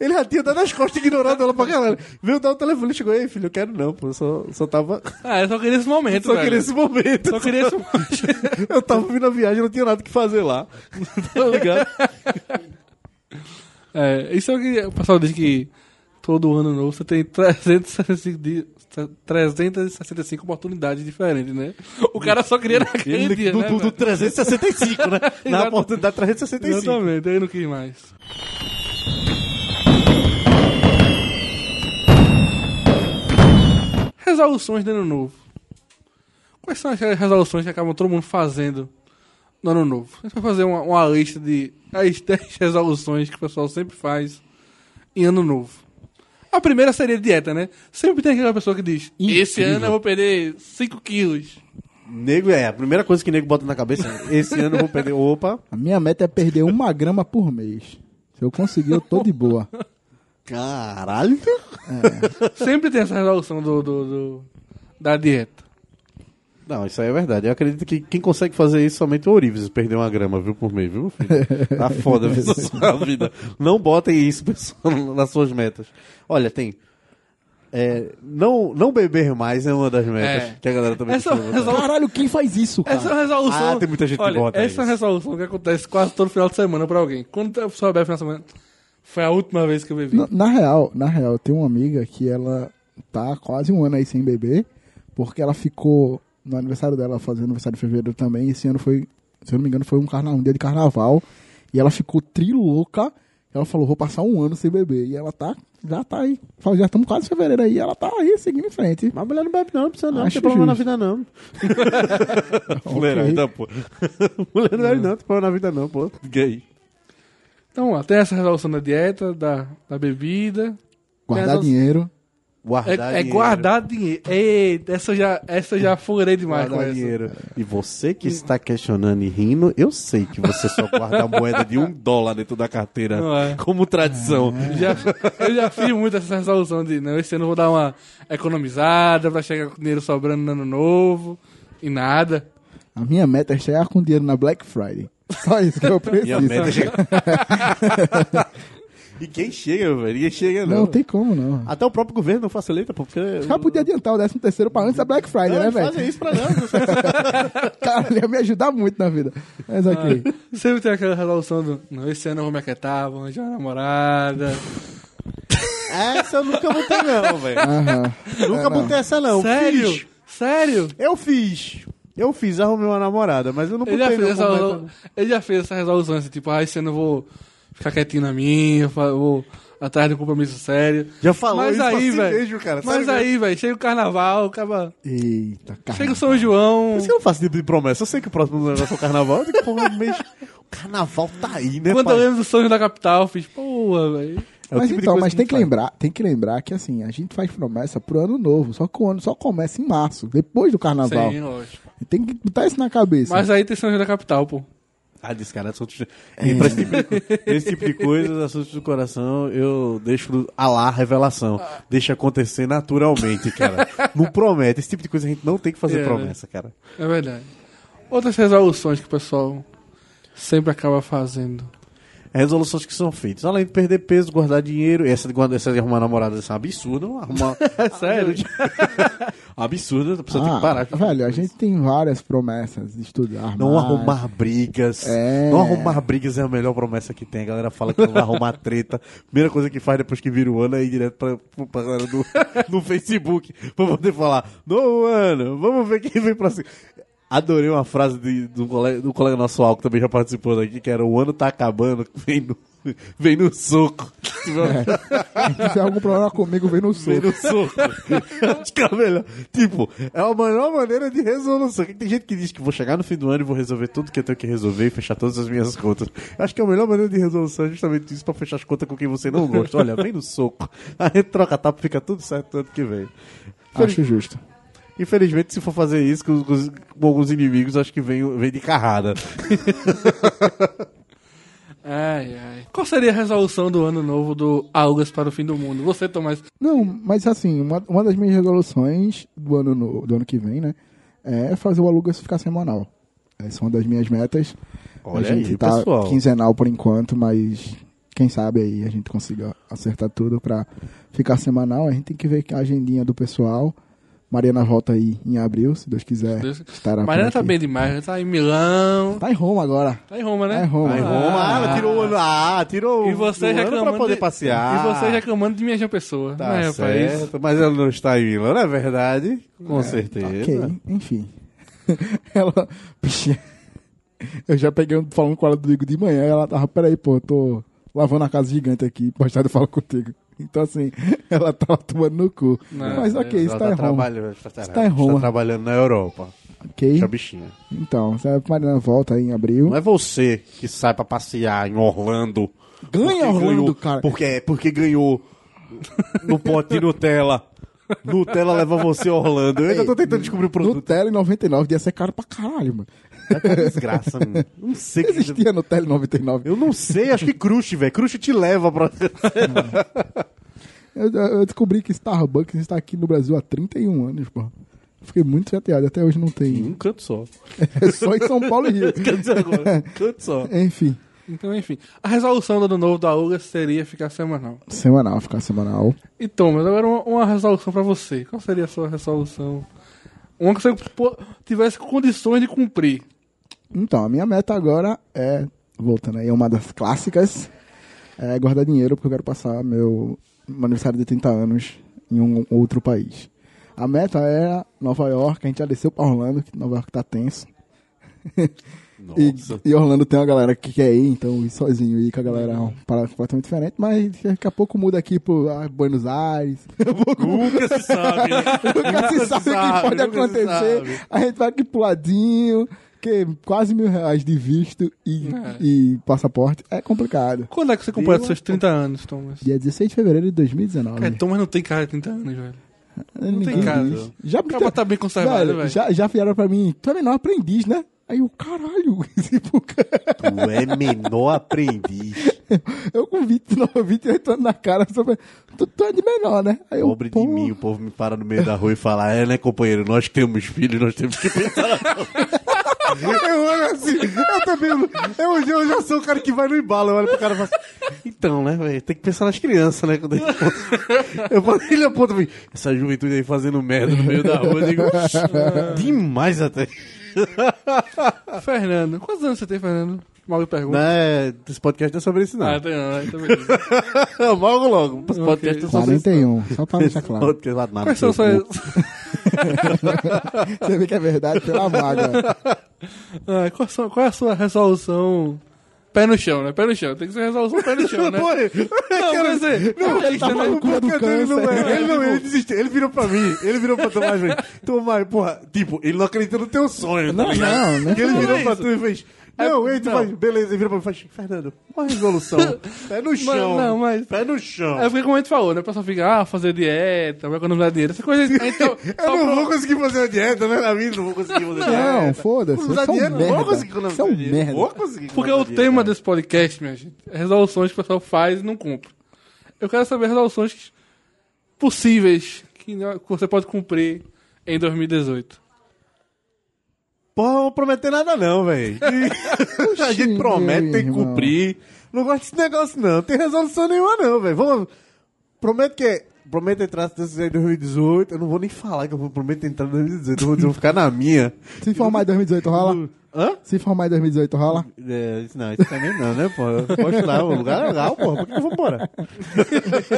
Speaker 2: Ele já tinha dado as costas ignorado ela pra galera. Veio dar o telefone, ele chegou, ei filho, eu quero não, pô, eu só, só tava.
Speaker 1: Ah, eu só queria esse momento,
Speaker 2: Só
Speaker 1: velho.
Speaker 2: queria esse momento.
Speaker 1: Só queria esse <laughs> momento.
Speaker 2: Eu tava vindo a viagem, não tinha nada que fazer lá. <laughs> Tá ligado?
Speaker 1: É, isso é o que o pessoal diz que todo ano novo, você tem 365, dias, 365 oportunidades diferentes, né? O cara só queria naquele
Speaker 2: Ele
Speaker 1: dia,
Speaker 2: do,
Speaker 1: né?
Speaker 2: do, do
Speaker 1: velho?
Speaker 2: 365, né? <laughs> Na oportunidade 365.
Speaker 1: Exatamente, aí não quis mais. Resoluções de ano novo. Quais são as resoluções que acabam todo mundo fazendo no ano novo? A gente vai fazer uma, uma lista de as <laughs> 10 resoluções que o pessoal sempre faz em ano novo. A primeira seria dieta, né? Sempre tem aquela pessoa que diz: Esse
Speaker 2: Incrível.
Speaker 1: ano eu vou perder 5 quilos.
Speaker 2: Nego é, a primeira coisa que o nego bota na cabeça é, esse ano eu vou perder. Opa,
Speaker 3: A minha meta é perder uma grama por mês. Se eu conseguir, eu tô de boa.
Speaker 2: caralho.
Speaker 1: Sempre tem essa resolução do, do- do- da dieta.
Speaker 2: Não, isso aí é verdade. Eu acredito que quem consegue fazer isso somente o Orives, perder uma grama, viu, por mês, viu, filho? Tá <laughs> foda viu, essa sua vida. Não botem isso, pessoal, <laughs> nas suas metas. Olha, tem. é, não, não beber mais é uma das metas
Speaker 1: É.
Speaker 2: que a galera também
Speaker 1: Essa
Speaker 2: costuma botar.
Speaker 1: resolução-
Speaker 3: Caralho, quem faz isso, cara?
Speaker 1: Essa é resolução.
Speaker 2: Ah, tem muita gente que
Speaker 1: Olha,
Speaker 2: bota
Speaker 1: Essa é
Speaker 2: isso.
Speaker 1: resolução que acontece quase todo final de semana pra alguém. Quando a pessoa bebe final de semana, foi a última vez que eu bebi.
Speaker 3: Na, na real, na real, eu tenho uma amiga que ela tá quase um ano aí sem beber, porque ela ficou no aniversário dela, fazendo aniversário de fevereiro também. Esse ano foi, se eu não me engano, foi um, carna, um dia de carnaval. E ela ficou trilouca. Ela falou, vou passar um ano sem beber. E ela tá, já tá aí. Já estamos quase em fevereiro aí. Ela tá aí, seguindo em frente.
Speaker 2: Mas mulher não bebe não, não precisa não, não
Speaker 3: Acho
Speaker 2: tem problema
Speaker 3: justo.
Speaker 2: na vida não. <laughs> Mulher,
Speaker 3: Ok.
Speaker 2: então, pô. <laughs> Mulher não bebe não, não tem problema na vida não, pô. Gay.
Speaker 1: Então, ó, tem essa resolução da dieta, da, da bebida.
Speaker 3: Guardar
Speaker 1: Tem
Speaker 3: dinheiro.
Speaker 1: É,
Speaker 2: Guardar
Speaker 1: é
Speaker 2: dinheiro.
Speaker 1: guardar dinheiro. Eita, essa eu já, essa eu já furei demais com
Speaker 2: Guardar
Speaker 1: essa.
Speaker 2: dinheiro. E você que está questionando e rindo, eu sei que você só guarda a moeda de um dólar dentro da carteira
Speaker 1: Não é.
Speaker 2: como tradição.
Speaker 1: Já, eu já fiz muito essa resolução de, não, esse ano eu vou dar uma economizada pra chegar com dinheiro sobrando no ano novo. E nada.
Speaker 3: A minha meta é chegar com dinheiro na Black Friday. Só isso que eu <laughs> preciso.
Speaker 2: Minha meta é chegar. <laughs> e quem chega, velho? Ninguém chega, não.
Speaker 3: Não tem como, não.
Speaker 2: Até o próprio governo não facilita, porque.
Speaker 3: Já podia adiantar o 13 terceiro pra antes da Black Friday,
Speaker 2: Não,
Speaker 3: né,
Speaker 2: eles
Speaker 3: velho?
Speaker 2: fazem isso pra nós. <laughs>
Speaker 3: Cara, ia me ajudar muito na vida. Mas ok.
Speaker 1: Sempre tem aquela resolução do, não, esse ano eu vou me aquietar, vou arranjar uma namorada. <laughs>
Speaker 2: Essa eu nunca botei, não, velho.
Speaker 3: Aham.
Speaker 2: Nunca botei essa, não.
Speaker 1: Sério?
Speaker 2: Fiz.
Speaker 1: Sério?
Speaker 2: Eu fiz. Eu fiz, arrumei uma namorada, mas eu não
Speaker 1: Ele já,
Speaker 2: botei
Speaker 1: fez
Speaker 2: não.
Speaker 1: essa, ele já fez essa resolução assim, tipo, ah, esse ano eu vou ficar quietinho na minha, vou atrás de um compromisso sério.
Speaker 2: Já falou
Speaker 1: Mas
Speaker 2: isso pra
Speaker 1: aí,
Speaker 2: si
Speaker 1: velho.
Speaker 2: mesmo, cara.
Speaker 1: Mas
Speaker 2: sério
Speaker 1: aí, velho, chega o carnaval, acaba.
Speaker 3: Eita, cara.
Speaker 1: Chega o São João.
Speaker 2: Por isso que eu não faço tipo de promessa. Eu sei que o próximo negócio é o carnaval. Eu digo, porra, mês... O carnaval tá aí, né,
Speaker 1: Quando
Speaker 2: pai?
Speaker 1: eu lembro do sonho da capital, eu fiz, porra, velho.
Speaker 2: É
Speaker 3: mas
Speaker 2: tipo
Speaker 3: então, mas tem que
Speaker 2: a gente
Speaker 3: lembrar, tem que lembrar que assim, a gente faz promessa pro ano novo, só que o ano só começa em março, depois do carnaval.
Speaker 1: Sim, lógico.
Speaker 3: Tem que botar isso na cabeça.
Speaker 1: Mas aí tem São João da capital, pô.
Speaker 2: Ah, desse cara, assuntos... E pra esse, tipo de, esse tipo de coisa, assuntos do coração, eu deixo a lá a revelação. Deixa acontecer naturalmente, cara. Não promete. Esse tipo de coisa a gente não tem que fazer
Speaker 1: É,
Speaker 2: promessa, cara.
Speaker 1: É verdade. Outras resoluções que o pessoal sempre acaba fazendo.
Speaker 2: Resoluções que são feitas. Além de perder peso, guardar dinheiro. Essa de, guardar, essa de arrumar namorada, essa é um absurdo. Não arrumar... <laughs>
Speaker 1: Sério? <laughs>
Speaker 2: absurdo. A pessoa tem
Speaker 3: Ah,
Speaker 2: que parar.
Speaker 3: velho, a gente tem várias promessas de estudar.
Speaker 2: Não
Speaker 3: mais.
Speaker 2: arrumar brigas.
Speaker 3: É.
Speaker 2: Não arrumar brigas é a melhor promessa que tem. A galera fala que não vai arrumar treta. Primeira coisa que faz depois que vira o ano é ir direto pra, pra galera do, <laughs> no Facebook pra poder falar: Novo ano, vamos ver quem vem pra cima. Adorei uma frase de, de um, colega, um colega nosso Alco, que também já participou daqui, que era: O ano tá acabando, <laughs> vem no, vem no soco. <laughs>
Speaker 3: Se tiver algum problema comigo, vem no
Speaker 2: Vem
Speaker 3: soco.
Speaker 2: no soco. Acho que é a melhor. Tipo, é a melhor maneira de resolução. Tem gente que diz que vou chegar no fim do ano e vou resolver tudo que eu tenho que resolver e fechar todas as minhas contas. Acho que a melhor maneira de resolução é justamente isso pra fechar as contas com quem você não gosta. Olha, vem no soco. A gente troca tapa fica tudo certo ano que vem.
Speaker 3: Acho justo.
Speaker 2: Infelizmente, se for fazer isso com, com- com alguns inimigos, acho que vem, vem de carrada. <laughs>
Speaker 1: Ai, ai. Qual seria a resolução do ano novo do Algas para o Fim do Mundo? Você, Tomás.
Speaker 3: Não, mas assim, uma, uma das minhas resoluções do ano, no- do ano que vem, né? É fazer o Alugas ficar semanal. Essa é uma das minhas metas.
Speaker 2: Olha
Speaker 3: a gente
Speaker 2: aí,
Speaker 3: tá
Speaker 2: pessoal.
Speaker 3: quinzenal por enquanto, mas quem sabe aí a gente consiga acertar tudo pra ficar semanal. A gente tem que ver a agendinha do pessoal, Mariana volta aí em abril, se Deus quiser.
Speaker 1: Deus-
Speaker 3: Estará
Speaker 1: Mariana tá bem demais, já tá em Milão.
Speaker 3: Tá em Roma agora.
Speaker 1: Tá em Roma, né?
Speaker 3: Tá em Roma.
Speaker 2: Aí, Roma, ah, ela tirou o ano. Ah, tirou
Speaker 1: E você
Speaker 2: o ano
Speaker 1: reclamando
Speaker 2: pra poder
Speaker 1: de-
Speaker 2: passear.
Speaker 1: E você reclamando de minha pessoa.
Speaker 2: Tá
Speaker 1: não é, rapaz?
Speaker 2: certo, mas ela não está em Milão, não é verdade? Com certeza.
Speaker 3: Ok, enfim. <laughs> ela. Bichinha. Eu já peguei um, falando com ela do Digo de manhã. Ela tava, peraí, pô, eu tô lavando a casa gigante aqui. Mais tarde eu falo contigo. Então, assim, <laughs> ela tava tomando no cu.
Speaker 1: Não,
Speaker 3: Mas ok, isso tá
Speaker 2: tá
Speaker 3: em Roma.
Speaker 2: trabalhando, está,
Speaker 3: Está em Roma.
Speaker 2: Está trabalhando na Europa.
Speaker 3: Ok?
Speaker 2: Deixa a bichinha.
Speaker 3: Então, se a Mariana volta aí em abril.
Speaker 2: Não é você que sai pra passear em Orlando.
Speaker 3: Ganha Orlando,
Speaker 2: ganhou-
Speaker 3: cara.
Speaker 2: Porque, porque ganhou no pote de Nutella. Nutella leva você a Orlando. Eu ainda tô tentando descobrir o produto.
Speaker 3: Nutella em 99 ia ser caro pra caralho, mano.
Speaker 2: É que desgraça, mano. Não sei que...
Speaker 3: Existia Nutella em 99.
Speaker 2: Eu não sei, acho que Crush, velho. Crush te leva pra...
Speaker 3: Eu, eu descobri que Starbucks está aqui no Brasil há 31 anos, pô. Fiquei muito chateado, até hoje não tem.
Speaker 2: Um canto só.
Speaker 3: É só em São Paulo e Rio. <laughs>
Speaker 2: agora. Um canto só.
Speaker 3: Enfim,
Speaker 1: Então, enfim. A resolução do ano novo da UGA seria ficar semanal.
Speaker 3: semanal, ficar semanal.
Speaker 1: E Thomas, agora uma, uma resolução pra você. Qual seria a sua resolução? Uma que você pô, tivesse condições de cumprir.
Speaker 3: Então, a minha meta agora é, voltando aí, uma das clássicas, é guardar dinheiro porque eu quero passar meu, meu aniversário de 30 anos em um outro país. A meta é Nova York, a gente já desceu pra Orlando, que Nova York tá tenso. <laughs> E, e Orlando tem uma galera que quer ir, então ir sozinho ir com a galera é uma parada completamente diferente, mas daqui a pouco muda aqui pro ah, Buenos Aires. <laughs>
Speaker 2: Nunca se sabe. <laughs>
Speaker 3: Nunca se sabe o que pode acontecer. A gente vai aqui pro ladinho, que quase mil reais de visto e,
Speaker 1: É.
Speaker 3: e passaporte é complicado.
Speaker 1: Quando é que você completa seus 30 anos, Thomas?
Speaker 3: Dia 16 de fevereiro de 2019.
Speaker 1: É, Thomas não tem cara de 30 anos, velho.
Speaker 3: Ninguém
Speaker 1: tem cara,
Speaker 3: diz.
Speaker 1: não.
Speaker 3: Já,
Speaker 1: O cara tá bem conservado,
Speaker 3: velho,
Speaker 1: velho.
Speaker 3: já, já vieram pra mim, tu é menor aprendiz, né? Aí o caralho, <laughs> tipo,
Speaker 2: Tu é menor aprendiz. <laughs>
Speaker 3: eu com 29, 28 anos na cara, só falei, tu, tu é de menor, né? Aí eu,
Speaker 2: Pobre
Speaker 3: pô,
Speaker 2: de mim, o povo me para no meio da rua e fala: É, né, companheiro? Nós temos filhos, nós temos que pensar. Eu olho assim, eu também. Eu, eu já sou o cara que vai no embalo. Eu olho pro cara e falo assim: Então, né, velho? Tem que pensar nas crianças, né? Quando aponta- eu falo, ele aponta pra mim, essa juventude aí fazendo merda no meio da rua. Eu digo: <laughs> Demais até.
Speaker 1: Fernando, quantos anos você tem, Fernando? Mal pergunta.
Speaker 2: Né, esse podcast não é sobre isso, não.
Speaker 1: Ah, tem não, né? Então beleza.
Speaker 2: logo, logo. Esse podcast é sobre isso.
Speaker 3: 41, só pra deixar claro.
Speaker 2: podcast tomar no
Speaker 1: Quais são suas... <laughs>
Speaker 3: Você vê que é verdade pela <laughs> vaga.
Speaker 1: Ah, qual, sua- qual é a sua resolução? Pé no chão, né? Pé no chão. Tem que ser resolução pé no chão, né? <laughs>
Speaker 2: Pô,
Speaker 1: Não, quer dizer,
Speaker 3: Não,
Speaker 1: é
Speaker 3: ele tá do
Speaker 2: ele não
Speaker 3: câncer.
Speaker 2: é, ele não, ele desistiu. Ele virou pra mim, ele virou pra Tomás, velho. Tomás, porra, tipo, ele não acredita no teu sonho, tá
Speaker 3: Não,
Speaker 2: ligado?
Speaker 3: não, não
Speaker 2: Porque ele
Speaker 1: não
Speaker 2: virou
Speaker 1: é
Speaker 2: pra tu e fez,
Speaker 1: É,
Speaker 2: não, ei, tu
Speaker 1: não.
Speaker 2: faz, beleza, ele virou pra mim e faz, Fernando, uma resolução, <laughs> pé no chão,
Speaker 1: não, mas-
Speaker 2: pé no chão.
Speaker 1: É porque como a gente falou, né? O pessoal fica, ah, fazer dieta, vai economizar dinheiro. Essa coisa. Só <laughs>
Speaker 2: Eu não
Speaker 1: pro-
Speaker 2: vou conseguir fazer uma dieta, né, na vida, não vou conseguir fazer dieta.
Speaker 3: Não, foda-se.
Speaker 2: Usar
Speaker 3: Você é um
Speaker 2: dinheiro, não vou conseguir economizar
Speaker 3: Você é um
Speaker 2: dinheiro,
Speaker 3: merda.
Speaker 2: Vou conseguir
Speaker 1: Porque
Speaker 2: economizar
Speaker 1: o tema
Speaker 2: cara.
Speaker 1: desse podcast, minha gente, é resoluções que o pessoal faz e não cumpre. Eu quero saber resoluções possíveis que que você pode cumprir em 2018.
Speaker 2: Porra, não vou prometer nada não, velho. <laughs> A gente promete, tem que cumprir. Não gosto desse negócio não. Não tem resolução nenhuma não, velho. Vamos... Prometo que... Prometo entrar em 2018. Eu não vou nem falar que eu prometo entrar em 2018. Eu vou, dizer, eu vou ficar na minha.
Speaker 3: Se formar em 2018 rola?
Speaker 2: Hã?
Speaker 3: Se formar em 2018 rola?
Speaker 2: É, isso não, isso também não, né, pô? Eu posso lá, o lugar é legal, porra. Por que eu vou embora?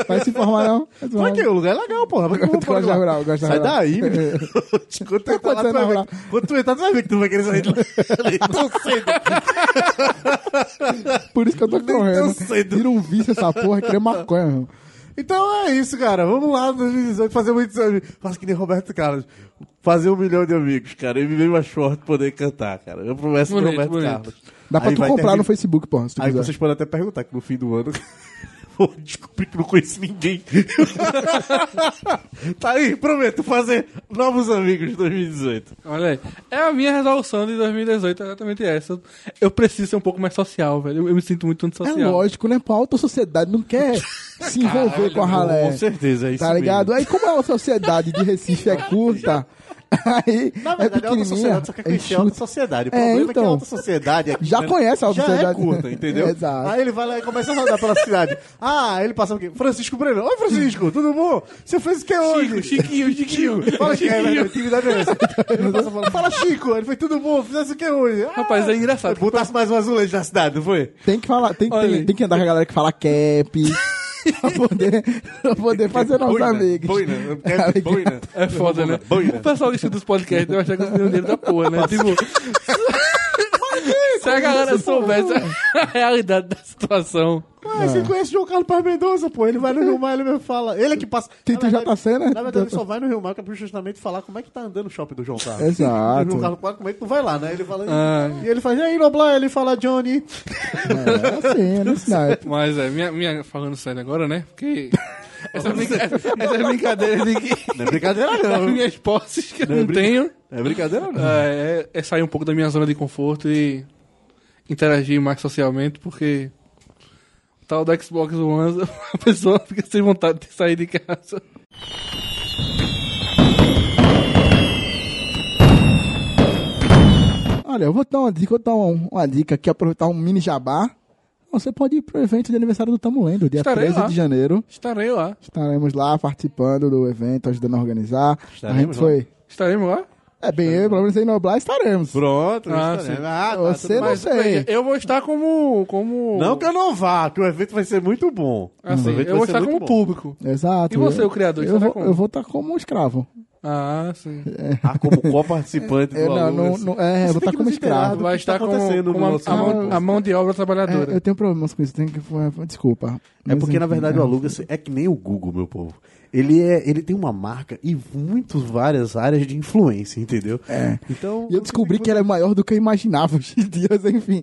Speaker 3: Vai se formar não? Formar.
Speaker 2: que? O lugar é legal, porra. Por que eu vou embora?
Speaker 3: rural, gosto
Speaker 2: Sai
Speaker 3: rural.
Speaker 2: daí, menino. <laughs> Quando tu entrar lá, tu vai ver. Quando tu entrar, tu vai ver que tu vai querer sair de lá. <laughs> Tão cedo.
Speaker 3: Por isso que eu tô
Speaker 2: tão
Speaker 3: correndo.
Speaker 2: cedo.
Speaker 3: Vira um vício essa porra, querer maconha, meu.
Speaker 2: Então é isso, cara. Vamos lá, 2018, fazer muitos amigos. Faça que nem Roberto Carlos. Fazer um milhão de amigos, cara. E viver mais forte poder cantar, cara. Eu prometo pro
Speaker 1: Bonito,
Speaker 2: Roberto
Speaker 1: bonito.
Speaker 2: Carlos.
Speaker 3: Dá pra
Speaker 2: Aí
Speaker 3: tu comprar
Speaker 2: terminar-
Speaker 3: no Facebook, porra, se tu
Speaker 2: Aí
Speaker 3: quiser.
Speaker 2: vocês podem até perguntar que no fim do ano <laughs> <laughs> vou descobrir que não conheço ninguém. <laughs> tá aí, prometo fazer novos amigos em 2018.
Speaker 1: Olha aí. É a minha resolução de 2018, é exatamente essa. Eu preciso ser um pouco mais social, velho. Eu, eu me sinto muito
Speaker 3: É
Speaker 1: antissocial.
Speaker 3: lógico, né? Pô, a alta sociedade não quer se envolver com a ralé.
Speaker 2: Com certeza, é isso
Speaker 3: Tá ligado?
Speaker 2: mesmo.
Speaker 3: Aí como a sociedade de Recife é curta, Aí,
Speaker 2: Na
Speaker 3: é
Speaker 2: verdade, é alta
Speaker 3: pequenininha.
Speaker 2: sociedade, só que é
Speaker 3: aí
Speaker 2: conhecer alta
Speaker 3: chuta.
Speaker 2: sociedade. O
Speaker 3: É,
Speaker 2: problema é que a
Speaker 3: então.
Speaker 2: alta sociedade aqui,
Speaker 3: Já
Speaker 2: né,
Speaker 3: conhece a alta
Speaker 2: já
Speaker 3: sociedade.
Speaker 2: é curta, entendeu? <laughs>
Speaker 3: Exato.
Speaker 2: Aí ele vai lá e começa a rodar pela cidade. Ah, ele passa o quê? Francisco Breno. Oi, Francisco, tudo bom? Você fez o que hoje?
Speaker 1: Chiquinho, <laughs> Chiquinho.
Speaker 2: Fala que é, velho, atividade é essa. Ele passa falando, fala Chico, ele foi tudo bom, fizesse o que hoje? Ah,
Speaker 1: Rapaz, é engraçado.
Speaker 2: Botasse mais um azulejo na cidade, não foi?
Speaker 3: Tem que falar, tem, tem, tem que andar com a galera que fala cap. <laughs> pra, poder, pra poder <laughs> fazer nossos amigos.
Speaker 2: Boina, Cap, boina.
Speaker 1: É foda, né?
Speaker 2: Boina.
Speaker 1: O pessoal que escuta os podcasts deve achar que eu tenho dinheiro da porra, né? Tipo. <laughs> Se a galera soubesse a realidade da situação.
Speaker 2: Ué, você conhece o João Carlos Paz Mendonça, pô. Ele vai no Rio Mar, ele mesmo fala. Ele é que passa.
Speaker 3: Tito
Speaker 2: Na
Speaker 3: já tá sendo, né?
Speaker 2: Na verdade, ele só vai no Rio Mar pra justamente falar como é que tá andando o shopping do João Carlos.
Speaker 3: Exato.
Speaker 2: O João Carlos, como é que tu vai lá, né? Ele fala.
Speaker 1: Ah.
Speaker 2: E ele faz, e aí, Noblar? Ele fala, Johnny.
Speaker 3: É assim, é naipe.
Speaker 1: Mas é, minha, minha, falando sério agora, né? Porque. <laughs> Essa, brinca, essa brincadeira de que.
Speaker 2: Não é brincadeira, não. <laughs>
Speaker 1: minhas posses que eu
Speaker 2: Não é
Speaker 1: tenho.
Speaker 2: É brincadeira, não.
Speaker 1: É, é sair um pouco da minha zona de conforto e interagir mais socialmente, porque o tal do Xbox One, <laughs> a pessoa fica sem vontade de sair de casa.
Speaker 3: Olha, eu vou dar uma dica, vou dar um- uma dica aqui, aproveitar um mini jabá. Você pode ir pro evento de aniversário do Tamo Lendo, dia
Speaker 1: Estarei
Speaker 3: 13
Speaker 1: lá.
Speaker 3: de janeiro.
Speaker 1: Estarei lá.
Speaker 3: Estaremos lá participando do evento, ajudando a organizar. a
Speaker 2: Estaremos
Speaker 3: gente
Speaker 2: lá.
Speaker 3: foi.
Speaker 1: Estaremos lá.
Speaker 3: É bem, eu, pelo menos em Noblar estaremos.
Speaker 2: Pronto.
Speaker 1: Ah,
Speaker 2: é. Ah, tá,
Speaker 3: Você não sei.
Speaker 1: eu vou estar como. como
Speaker 2: Não que eu não vá, que o evento vai ser muito bom.
Speaker 1: assim, eu vou estar como
Speaker 2: bom.
Speaker 1: público.
Speaker 3: Exato.
Speaker 1: E você,
Speaker 3: eu-
Speaker 1: o criador,
Speaker 3: Eu
Speaker 1: estará
Speaker 3: vou,
Speaker 1: como?
Speaker 3: eu vou estar como um escravo.
Speaker 1: Ah, sim.
Speaker 2: Ah, como co-participante <laughs>
Speaker 3: É,
Speaker 2: do
Speaker 3: não,
Speaker 2: aluno.
Speaker 3: não, não- é, eu
Speaker 2: Você
Speaker 3: vou estar como escravo.
Speaker 1: Vai
Speaker 2: está
Speaker 1: estar como,
Speaker 2: acontecendo
Speaker 1: como
Speaker 2: no
Speaker 1: a,
Speaker 2: nosso
Speaker 1: a mão, a mão de obra trabalhadora.
Speaker 3: É, eu tenho problemas com isso, tenho que. Desculpa.
Speaker 2: É porque, na verdade,
Speaker 3: é.
Speaker 2: o Aluga é que nem o Google, meu povo. Ele, é, ele tem uma marca e muitas várias áreas de influência, entendeu?
Speaker 3: É.
Speaker 2: Então.
Speaker 3: E eu descobri que ela é maior do que eu imaginava hoje em dia, mas enfim.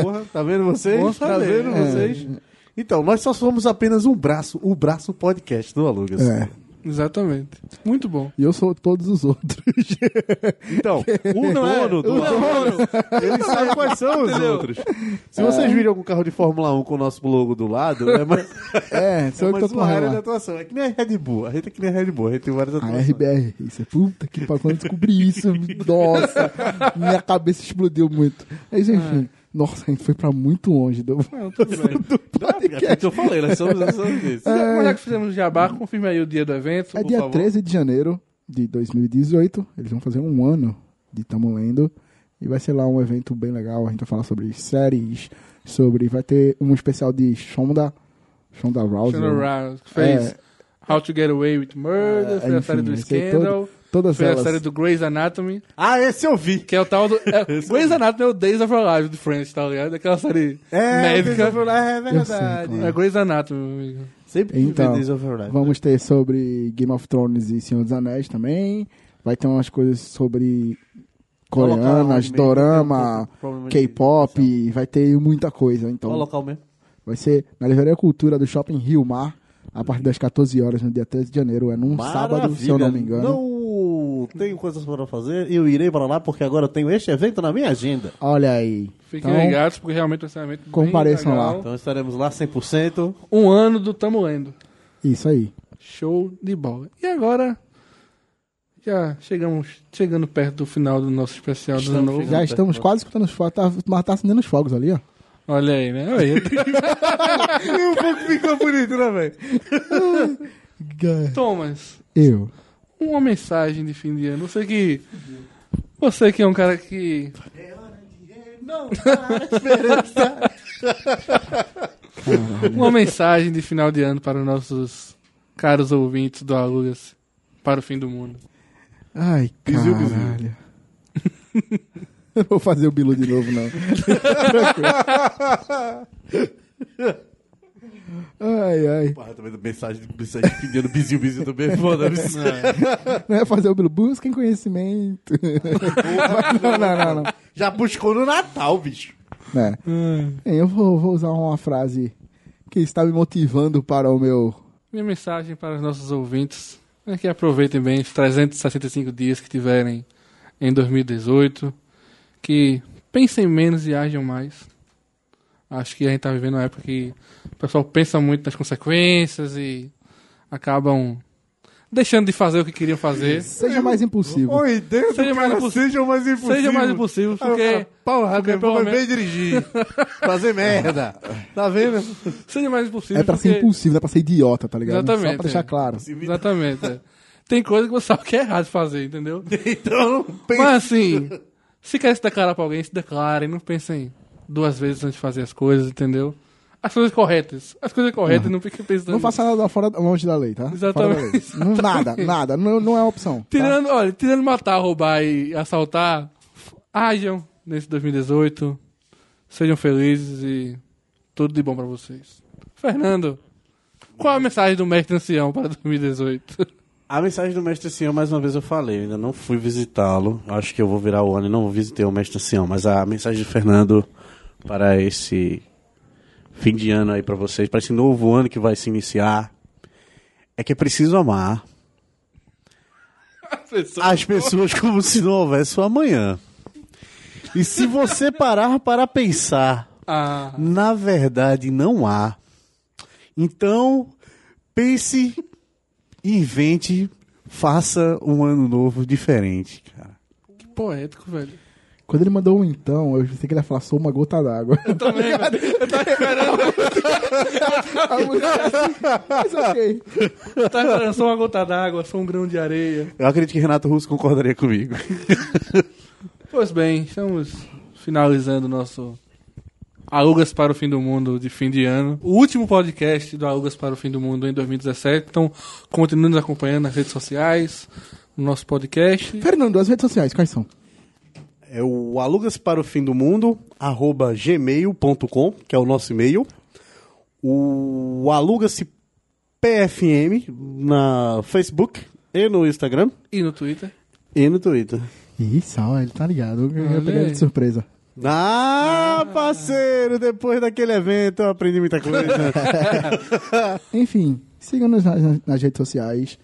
Speaker 2: Porra, tá vendo vocês?
Speaker 1: Bom
Speaker 2: tá vendo
Speaker 3: É.
Speaker 2: vocês? Então, nós só somos apenas um braço, o braço podcast do Alugas.
Speaker 3: É.
Speaker 1: Exatamente. Muito bom.
Speaker 3: E eu sou todos os outros. <laughs>
Speaker 2: Então, o
Speaker 1: Não é?
Speaker 2: dono do
Speaker 1: O
Speaker 2: Alugas, ele sabe quais são os outros. Se vocês virem algum carro de Fórmula 1 com o nosso logo do lado, é mais, <laughs>
Speaker 3: É, <laughs>
Speaker 2: é mais
Speaker 3: tô
Speaker 2: uma área de atuação. É que nem a Red Bull. A gente é que nem a Red Bull, a gente tem várias
Speaker 3: A
Speaker 2: atuações.
Speaker 3: RBR, isso é puta que pariu. Quando eu descobri isso, nossa, minha cabeça explodiu muito. Mas enfim, nossa, a gente foi pra muito longe do,
Speaker 1: Não, tudo <laughs> bem.
Speaker 3: do podcast.
Speaker 2: É que eu falei, nós somos, nós somos isso.
Speaker 1: Já que fizemos o jabá, confirme aí o dia do evento.
Speaker 3: É
Speaker 1: por
Speaker 3: dia
Speaker 1: favor.
Speaker 3: 13 de janeiro de 2018. Eles vão fazer um ano de Tamo Lendo. E vai ser lá um evento bem legal. A gente vai falar sobre séries, sobre. Vai ter um especial de Shonda. Shonda Rouse.
Speaker 1: Shonda Rhimes, que fez
Speaker 3: É.
Speaker 1: How to Get Away with Murder,
Speaker 3: É,
Speaker 1: fez a série do
Speaker 3: vai ser
Speaker 1: Scandal,
Speaker 3: Todas
Speaker 1: fez a
Speaker 3: elas.
Speaker 1: série do Grey's Anatomy,
Speaker 2: Ah, esse eu vi.
Speaker 1: que é o tal do... É, <laughs> Grey's. Anatomy é o Days of Our Lives de Friends, tá ligado? Aquela série
Speaker 2: É,
Speaker 1: médica.
Speaker 2: Days of Our Life, é
Speaker 3: sei,
Speaker 2: verdade.
Speaker 3: claro.
Speaker 1: É Grey's Anatomy, meu amigo.
Speaker 2: Sempre
Speaker 3: Então,
Speaker 2: Days of Our Life.
Speaker 3: Vamos ter sobre Game of Thrones e Senhor dos Anéis também. Vai ter umas coisas sobre coreanas,
Speaker 2: mesmo?
Speaker 3: dorama,
Speaker 2: de
Speaker 3: K-pop. Vai ter muita coisa. Então,
Speaker 2: Qual local mesmo?
Speaker 3: vai ser na Livraria Cultura do Shopping Rio Mar. A partir das 14 horas, no dia 13 de janeiro. É num sábado, se eu não me engano.
Speaker 2: Não tenho coisas para fazer. Eu irei para lá porque agora eu tenho este evento na minha agenda.
Speaker 3: Olha aí.
Speaker 1: Fiquem
Speaker 3: Então,
Speaker 1: ligados, porque realmente vai ser um evento
Speaker 3: compareçam lá.
Speaker 2: Então estaremos lá 100%.
Speaker 1: Um ano do Tamo Lendo.
Speaker 3: Isso aí.
Speaker 1: Show de bola. E agora, já chegamos chegando perto do final do nosso especial do
Speaker 2: Estamos
Speaker 1: ano novo.
Speaker 3: Já estamos quase escutando os fogos. Tá, mas tá acendendo os fogos ali, ó.
Speaker 1: Olha aí, né? Olha aí. <laughs> <laughs>
Speaker 2: e um pouco ficou bonito, né, velho? <laughs>
Speaker 1: Thomas,
Speaker 3: Eu.
Speaker 1: Uma mensagem de fim de ano. Você que. Você que é um cara que. Uma mensagem de final de ano para os nossos caros ouvintes do Alugas para o fim do mundo.
Speaker 3: Ai,
Speaker 2: Bizu, bizu.
Speaker 3: caralho. <laughs> Eu não vou fazer o Bilu de novo, não. <laughs> ai, ai.
Speaker 2: Porra, também do mensagem, mensagem pedindo bizinho, bizinho também. Foda, bizinho. <laughs>
Speaker 3: Não é fazer o Bilu. Busquem conhecimento. <laughs> não, não, não, não.
Speaker 2: Já buscou no Natal, bicho.
Speaker 3: É. Bem, Eu vou, vou usar uma frase que está me motivando para o meu.
Speaker 1: Minha mensagem para os nossos ouvintes é que aproveitem bem os 365 dias que tiverem em 2018, que pensem menos e ajam mais. Acho que a gente está vivendo uma época que o pessoal pensa muito nas consequências e acabam deixando de fazer o que queriam fazer.
Speaker 3: Seja mais impulsivo.
Speaker 2: Oi, Deus
Speaker 1: Seja
Speaker 2: do
Speaker 1: mais impossível.
Speaker 2: seja mais impossível.
Speaker 1: Seja mais impossível, porque.
Speaker 2: Porra,
Speaker 1: porque
Speaker 2: meu, vou
Speaker 1: pelo
Speaker 2: beber e dirigir. <laughs> Fazer merda. Tá vendo?
Speaker 1: Seja mais impossível.
Speaker 3: É pra ser
Speaker 1: porque-
Speaker 3: impulsivo, não é pra ser idiota, tá ligado?
Speaker 1: Exatamente,
Speaker 3: Só pra deixar
Speaker 1: é.
Speaker 3: claro.
Speaker 1: Exatamente. é. Tem coisa que você sabe que é errado fazer, entendeu?
Speaker 2: Então, pensa.
Speaker 1: Mas assim, se quer se declarar pra alguém, se declarem. Não pensem duas vezes antes de fazer as coisas, entendeu? As coisas corretas. As coisas corretas, não fiquem pensando.
Speaker 3: Não faça nada fora longe da lei, tá?
Speaker 1: Exatamente,
Speaker 3: lei. Não, nada, nada. Não, não é opção. tá?
Speaker 1: Tirando, olha, tirando matar, roubar e assaltar, ajam nesse 2018. Sejam felizes e tudo de bom pra vocês. Fernando, qual a mensagem do mestre ancião para 2018?
Speaker 2: A mensagem do mestre ancião, mais uma vez eu falei, eu ainda não fui visitá-lo. Acho que eu vou virar o ano e não visitei o mestre ancião. Mas a mensagem de Fernando para esse fim de ano aí para vocês, para esse novo ano que vai se iniciar, é que é preciso amar as pessoas como se não houvesse o amanhã. E se você parar para pensar,
Speaker 1: Ah,
Speaker 2: na verdade não há. Então, pense, invente, faça um ano novo diferente, cara.
Speaker 1: que poético, velho.
Speaker 3: Quando ele mandou um então, eu pensei que ele ia falar só uma gota d'água.
Speaker 1: Eu também, <laughs> velho. Eu tava esperando,
Speaker 3: A mulher assim, Mas ok.
Speaker 1: eu tava esperando só uma gota d'água, só um grão de areia.
Speaker 2: Eu acredito que Renato Russo concordaria comigo. <laughs>
Speaker 1: Pois bem, estamos finalizando o nosso Alugas para o Fim do Mundo de fim de ano. O último podcast do Alugas para o Fim do Mundo em 2017. Então, continue nos acompanhando nas redes sociais, no nosso podcast.
Speaker 3: Fernando, as redes sociais, quais são?
Speaker 2: É o alugas para o fim do mundo, arroba gmail.com, que é o nosso e-mail. O aluga-se PFM na Facebook e no Instagram
Speaker 1: E no Twitter.
Speaker 2: e no Twitter.
Speaker 3: Ih, sal, ele tá ligado. Eu ia pegar ele de surpresa.
Speaker 2: Ah, parceiro, depois daquele evento eu aprendi muita coisa. <laughs>
Speaker 3: Enfim, sigam-nos nas, nas- nas redes sociais.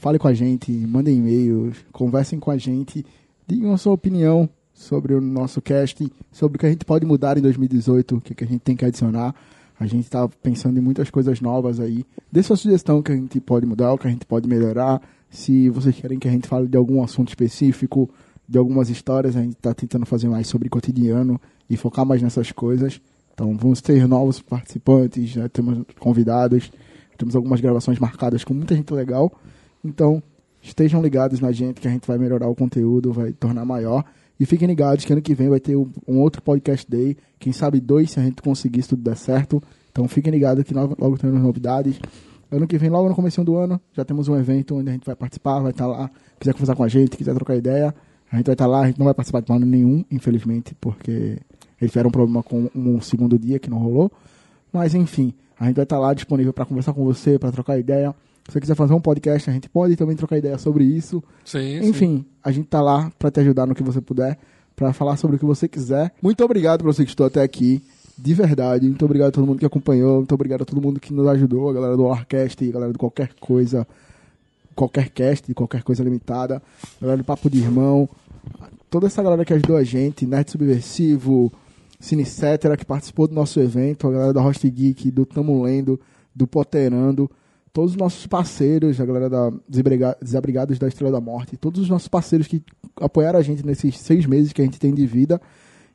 Speaker 3: Fale com a gente, mandem e-mails, conversem com a gente, digam a sua opinião sobre o nosso cast, sobre o que a gente pode mudar em 2018, o que, que a gente tem que adicionar. A gente tá pensando em muitas coisas novas aí. Dê sua sugestão que a gente pode mudar, o que a gente pode melhorar. Se vocês querem que a gente fale de algum assunto específico, de algumas histórias, a gente tá tentando fazer mais sobre cotidiano e focar mais nessas coisas. Então vamos ter novos participantes, já temos convidados, temos algumas gravações marcadas com muita gente legal. Então estejam ligados na gente que a gente vai melhorar o conteúdo, vai tornar maior. E fiquem ligados que ano que vem vai ter um, outro podcast day, quem sabe dois se a gente conseguir se tudo der certo. Então fiquem ligados que logo, logo temos novidades. Ano que vem, logo no começo do ano, já temos um evento onde a gente vai participar, vai estar lá. Quiser conversar com a gente, quiser trocar ideia, a gente vai estar lá. A gente não vai participar de plano nenhum, infelizmente, porque eles tiveram um problema com um segundo dia que não rolou. Mas enfim, a gente vai estar lá disponível para conversar com você, para trocar ideia. Se você quiser fazer um podcast, a gente pode também trocar ideia sobre isso.
Speaker 1: Sim, sim.
Speaker 3: Enfim, a gente tá lá pra te ajudar no que você puder, pra falar sobre o que você quiser. Muito obrigado pra você que estou até aqui. De verdade, muito obrigado a todo mundo que acompanhou, muito obrigado a todo mundo que nos ajudou, a galera do Orcast, a galera de qualquer coisa, qualquer cast, qualquer coisa limitada, a galera do Papo de Irmão, toda essa galera que ajudou a gente, Nerd Subversivo, Cinicetera, que participou do nosso evento, a galera da Host Geek, do Tamo Lendo, do Poterando, todos os nossos parceiros, a galera da Desabriga- Desabrigados da Estrela da Morte, todos os nossos parceiros que apoiaram a gente nesses seis meses que a gente tem de vida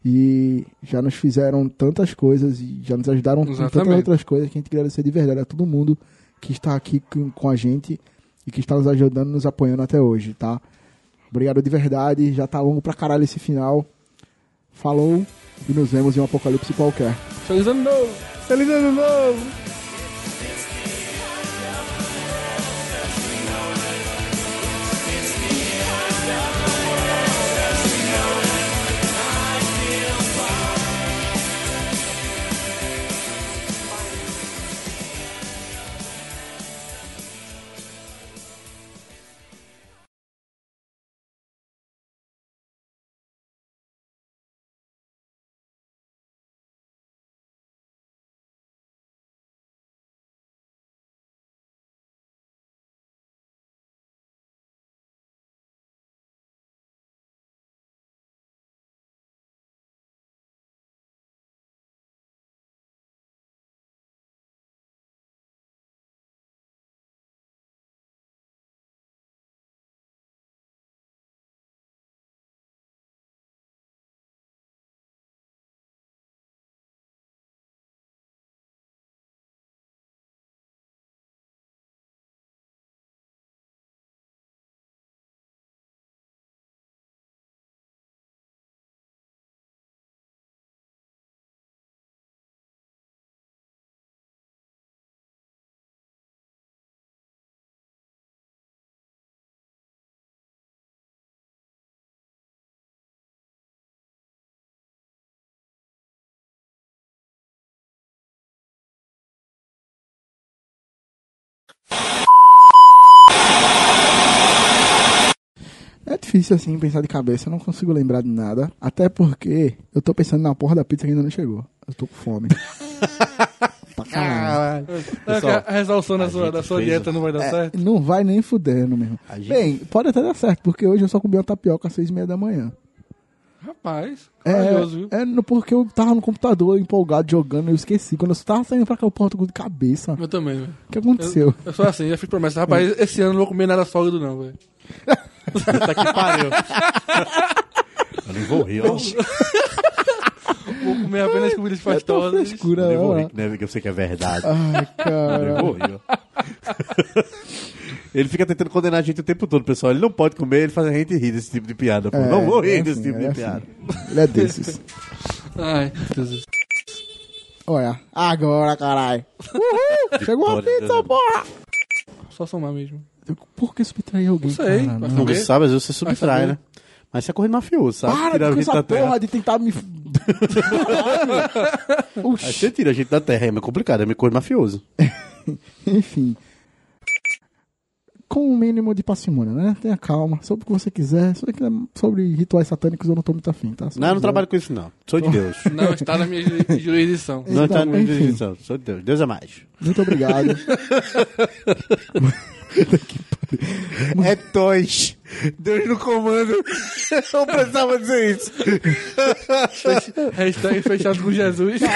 Speaker 3: e já nos fizeram tantas coisas e já nos ajudaram com tantas outras coisas que a gente queria agradecer de verdade a todo mundo que está aqui com, com a gente e que está nos ajudando, nos apoiando até hoje, tá? Obrigado de verdade, já tá longo pra caralho esse final. Falou e nos vemos em um apocalipse qualquer.
Speaker 1: Feliz ano novo!
Speaker 2: Feliz ano novo!
Speaker 3: Difícil assim pensar de cabeça, eu não consigo lembrar de nada. Até porque eu tô pensando na porra da pizza que ainda não chegou. Eu tô com fome. <laughs> pra caralho.
Speaker 1: Não, que a resolução da sua, da sua dieta não vai dar
Speaker 3: É,
Speaker 1: certo?
Speaker 3: não vai nem fudendo mesmo.
Speaker 2: Gente-
Speaker 3: Bem, pode até dar certo, porque hoje eu só comi uma tapioca às seis e meia da manhã.
Speaker 1: Rapaz?
Speaker 3: É, é no- porque eu tava no computador empolgado jogando e eu esqueci. Quando eu tava saindo pra cá, eu com de cabeça.
Speaker 1: Eu também, velho.
Speaker 3: O que aconteceu?
Speaker 1: Eu sou assim, já fiz promessa. Rapaz, esse ano eu não vou comer nada sólido, não, velho. <laughs>
Speaker 2: Puta que pariu. Eu nem vou rir, ó.
Speaker 1: Vou comer apenas comidas
Speaker 3: É tão
Speaker 1: pastosas.
Speaker 3: frescura,
Speaker 2: Eu vou
Speaker 3: ó.
Speaker 2: rir, né? Porque eu sei que é verdade.
Speaker 3: Ai,
Speaker 2: Eu
Speaker 3: cara.
Speaker 2: nem vou rir, ó. Ele fica tentando condenar a gente o tempo todo, pessoal. Ele não pode comer, ele faz a gente rir desse tipo de piada. Pô.
Speaker 3: É,
Speaker 2: não vou rir
Speaker 3: é
Speaker 2: desse
Speaker 3: assim,
Speaker 2: tipo
Speaker 3: é
Speaker 2: de
Speaker 3: assim.
Speaker 2: piada.
Speaker 3: Ele é desses.
Speaker 1: Ai, Jesus.
Speaker 3: Olha, agora, caralho. Uhul! Chegou a
Speaker 2: Vitória,
Speaker 3: pizza,
Speaker 2: Deus.
Speaker 3: porra!
Speaker 1: Só somar mesmo.
Speaker 3: Por que subtrair alguém?
Speaker 1: Não sei,
Speaker 3: cara? Não.
Speaker 2: Sabe, às vezes você subtrai, né? Mas você é correndo mafioso, sabe?
Speaker 3: Para com essa porra de tentar me. <laughs>
Speaker 2: Aí você tira a gente da terra, é meio complicado, é meio correr mafioso. <laughs>
Speaker 3: Enfim. Com o mínimo de parcimônia, né? Tenha calma. Sobre o que você quiser. Sobre, sobre rituais satânicos eu não tô muito afim, tá? Se
Speaker 2: Não, eu não trabalho com isso, não. Sou de Deus. <laughs>
Speaker 1: Não está na minha ju- jurisdição.
Speaker 2: não está na minha
Speaker 3: enfim.
Speaker 2: jurisdição. Sou de Deus. Deus é mais.
Speaker 3: Muito obrigado. <laughs>
Speaker 2: É dois. Deus no comando. <laughs> Eu precisava dizer isso.
Speaker 1: Hashtag fechado com Jesus. <laughs>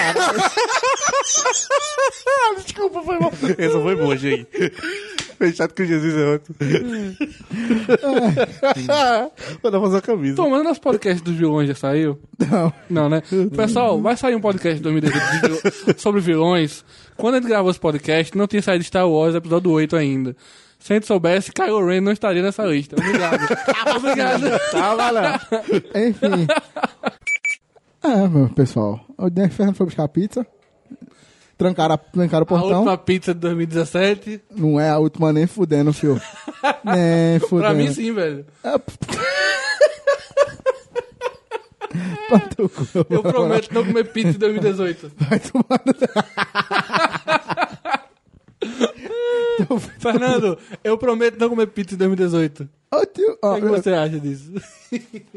Speaker 2: Desculpa, foi bom. Essa foi boa, gente. Fechado com Jesus é outro. Vou dar fazer a camisa.
Speaker 1: Tomando nosso podcast dos vilões já saiu?
Speaker 3: Não.
Speaker 1: Não, né? Pessoal, vai sair um podcast em 2018 de vil- sobre vilões. Quando a gente gravou esse podcast, não tinha saído Star Wars episódio 8 ainda. Se a gente soubesse, Kylo Ren não estaria nessa lista. Obrigado. <laughs> Obrigado.
Speaker 2: Tava lá.
Speaker 3: Enfim. É, meu pessoal. O Dan Fernando foi buscar a pizza. Trancaram, a- trancaram o
Speaker 1: A
Speaker 3: portão.
Speaker 1: última pizza de 2017.
Speaker 3: Não é a última nem fudendo, fio. <laughs> nem fudendo.
Speaker 1: Pra mim, sim, velho.
Speaker 3: É, <laughs>
Speaker 1: Eu prometo não comer pizza em 2018.
Speaker 3: Vai tomar no...
Speaker 1: Fernando, eu prometo não comer pizza em 2018.
Speaker 3: Ô, tio, ó,
Speaker 1: O que, é que você acha disso? <laughs>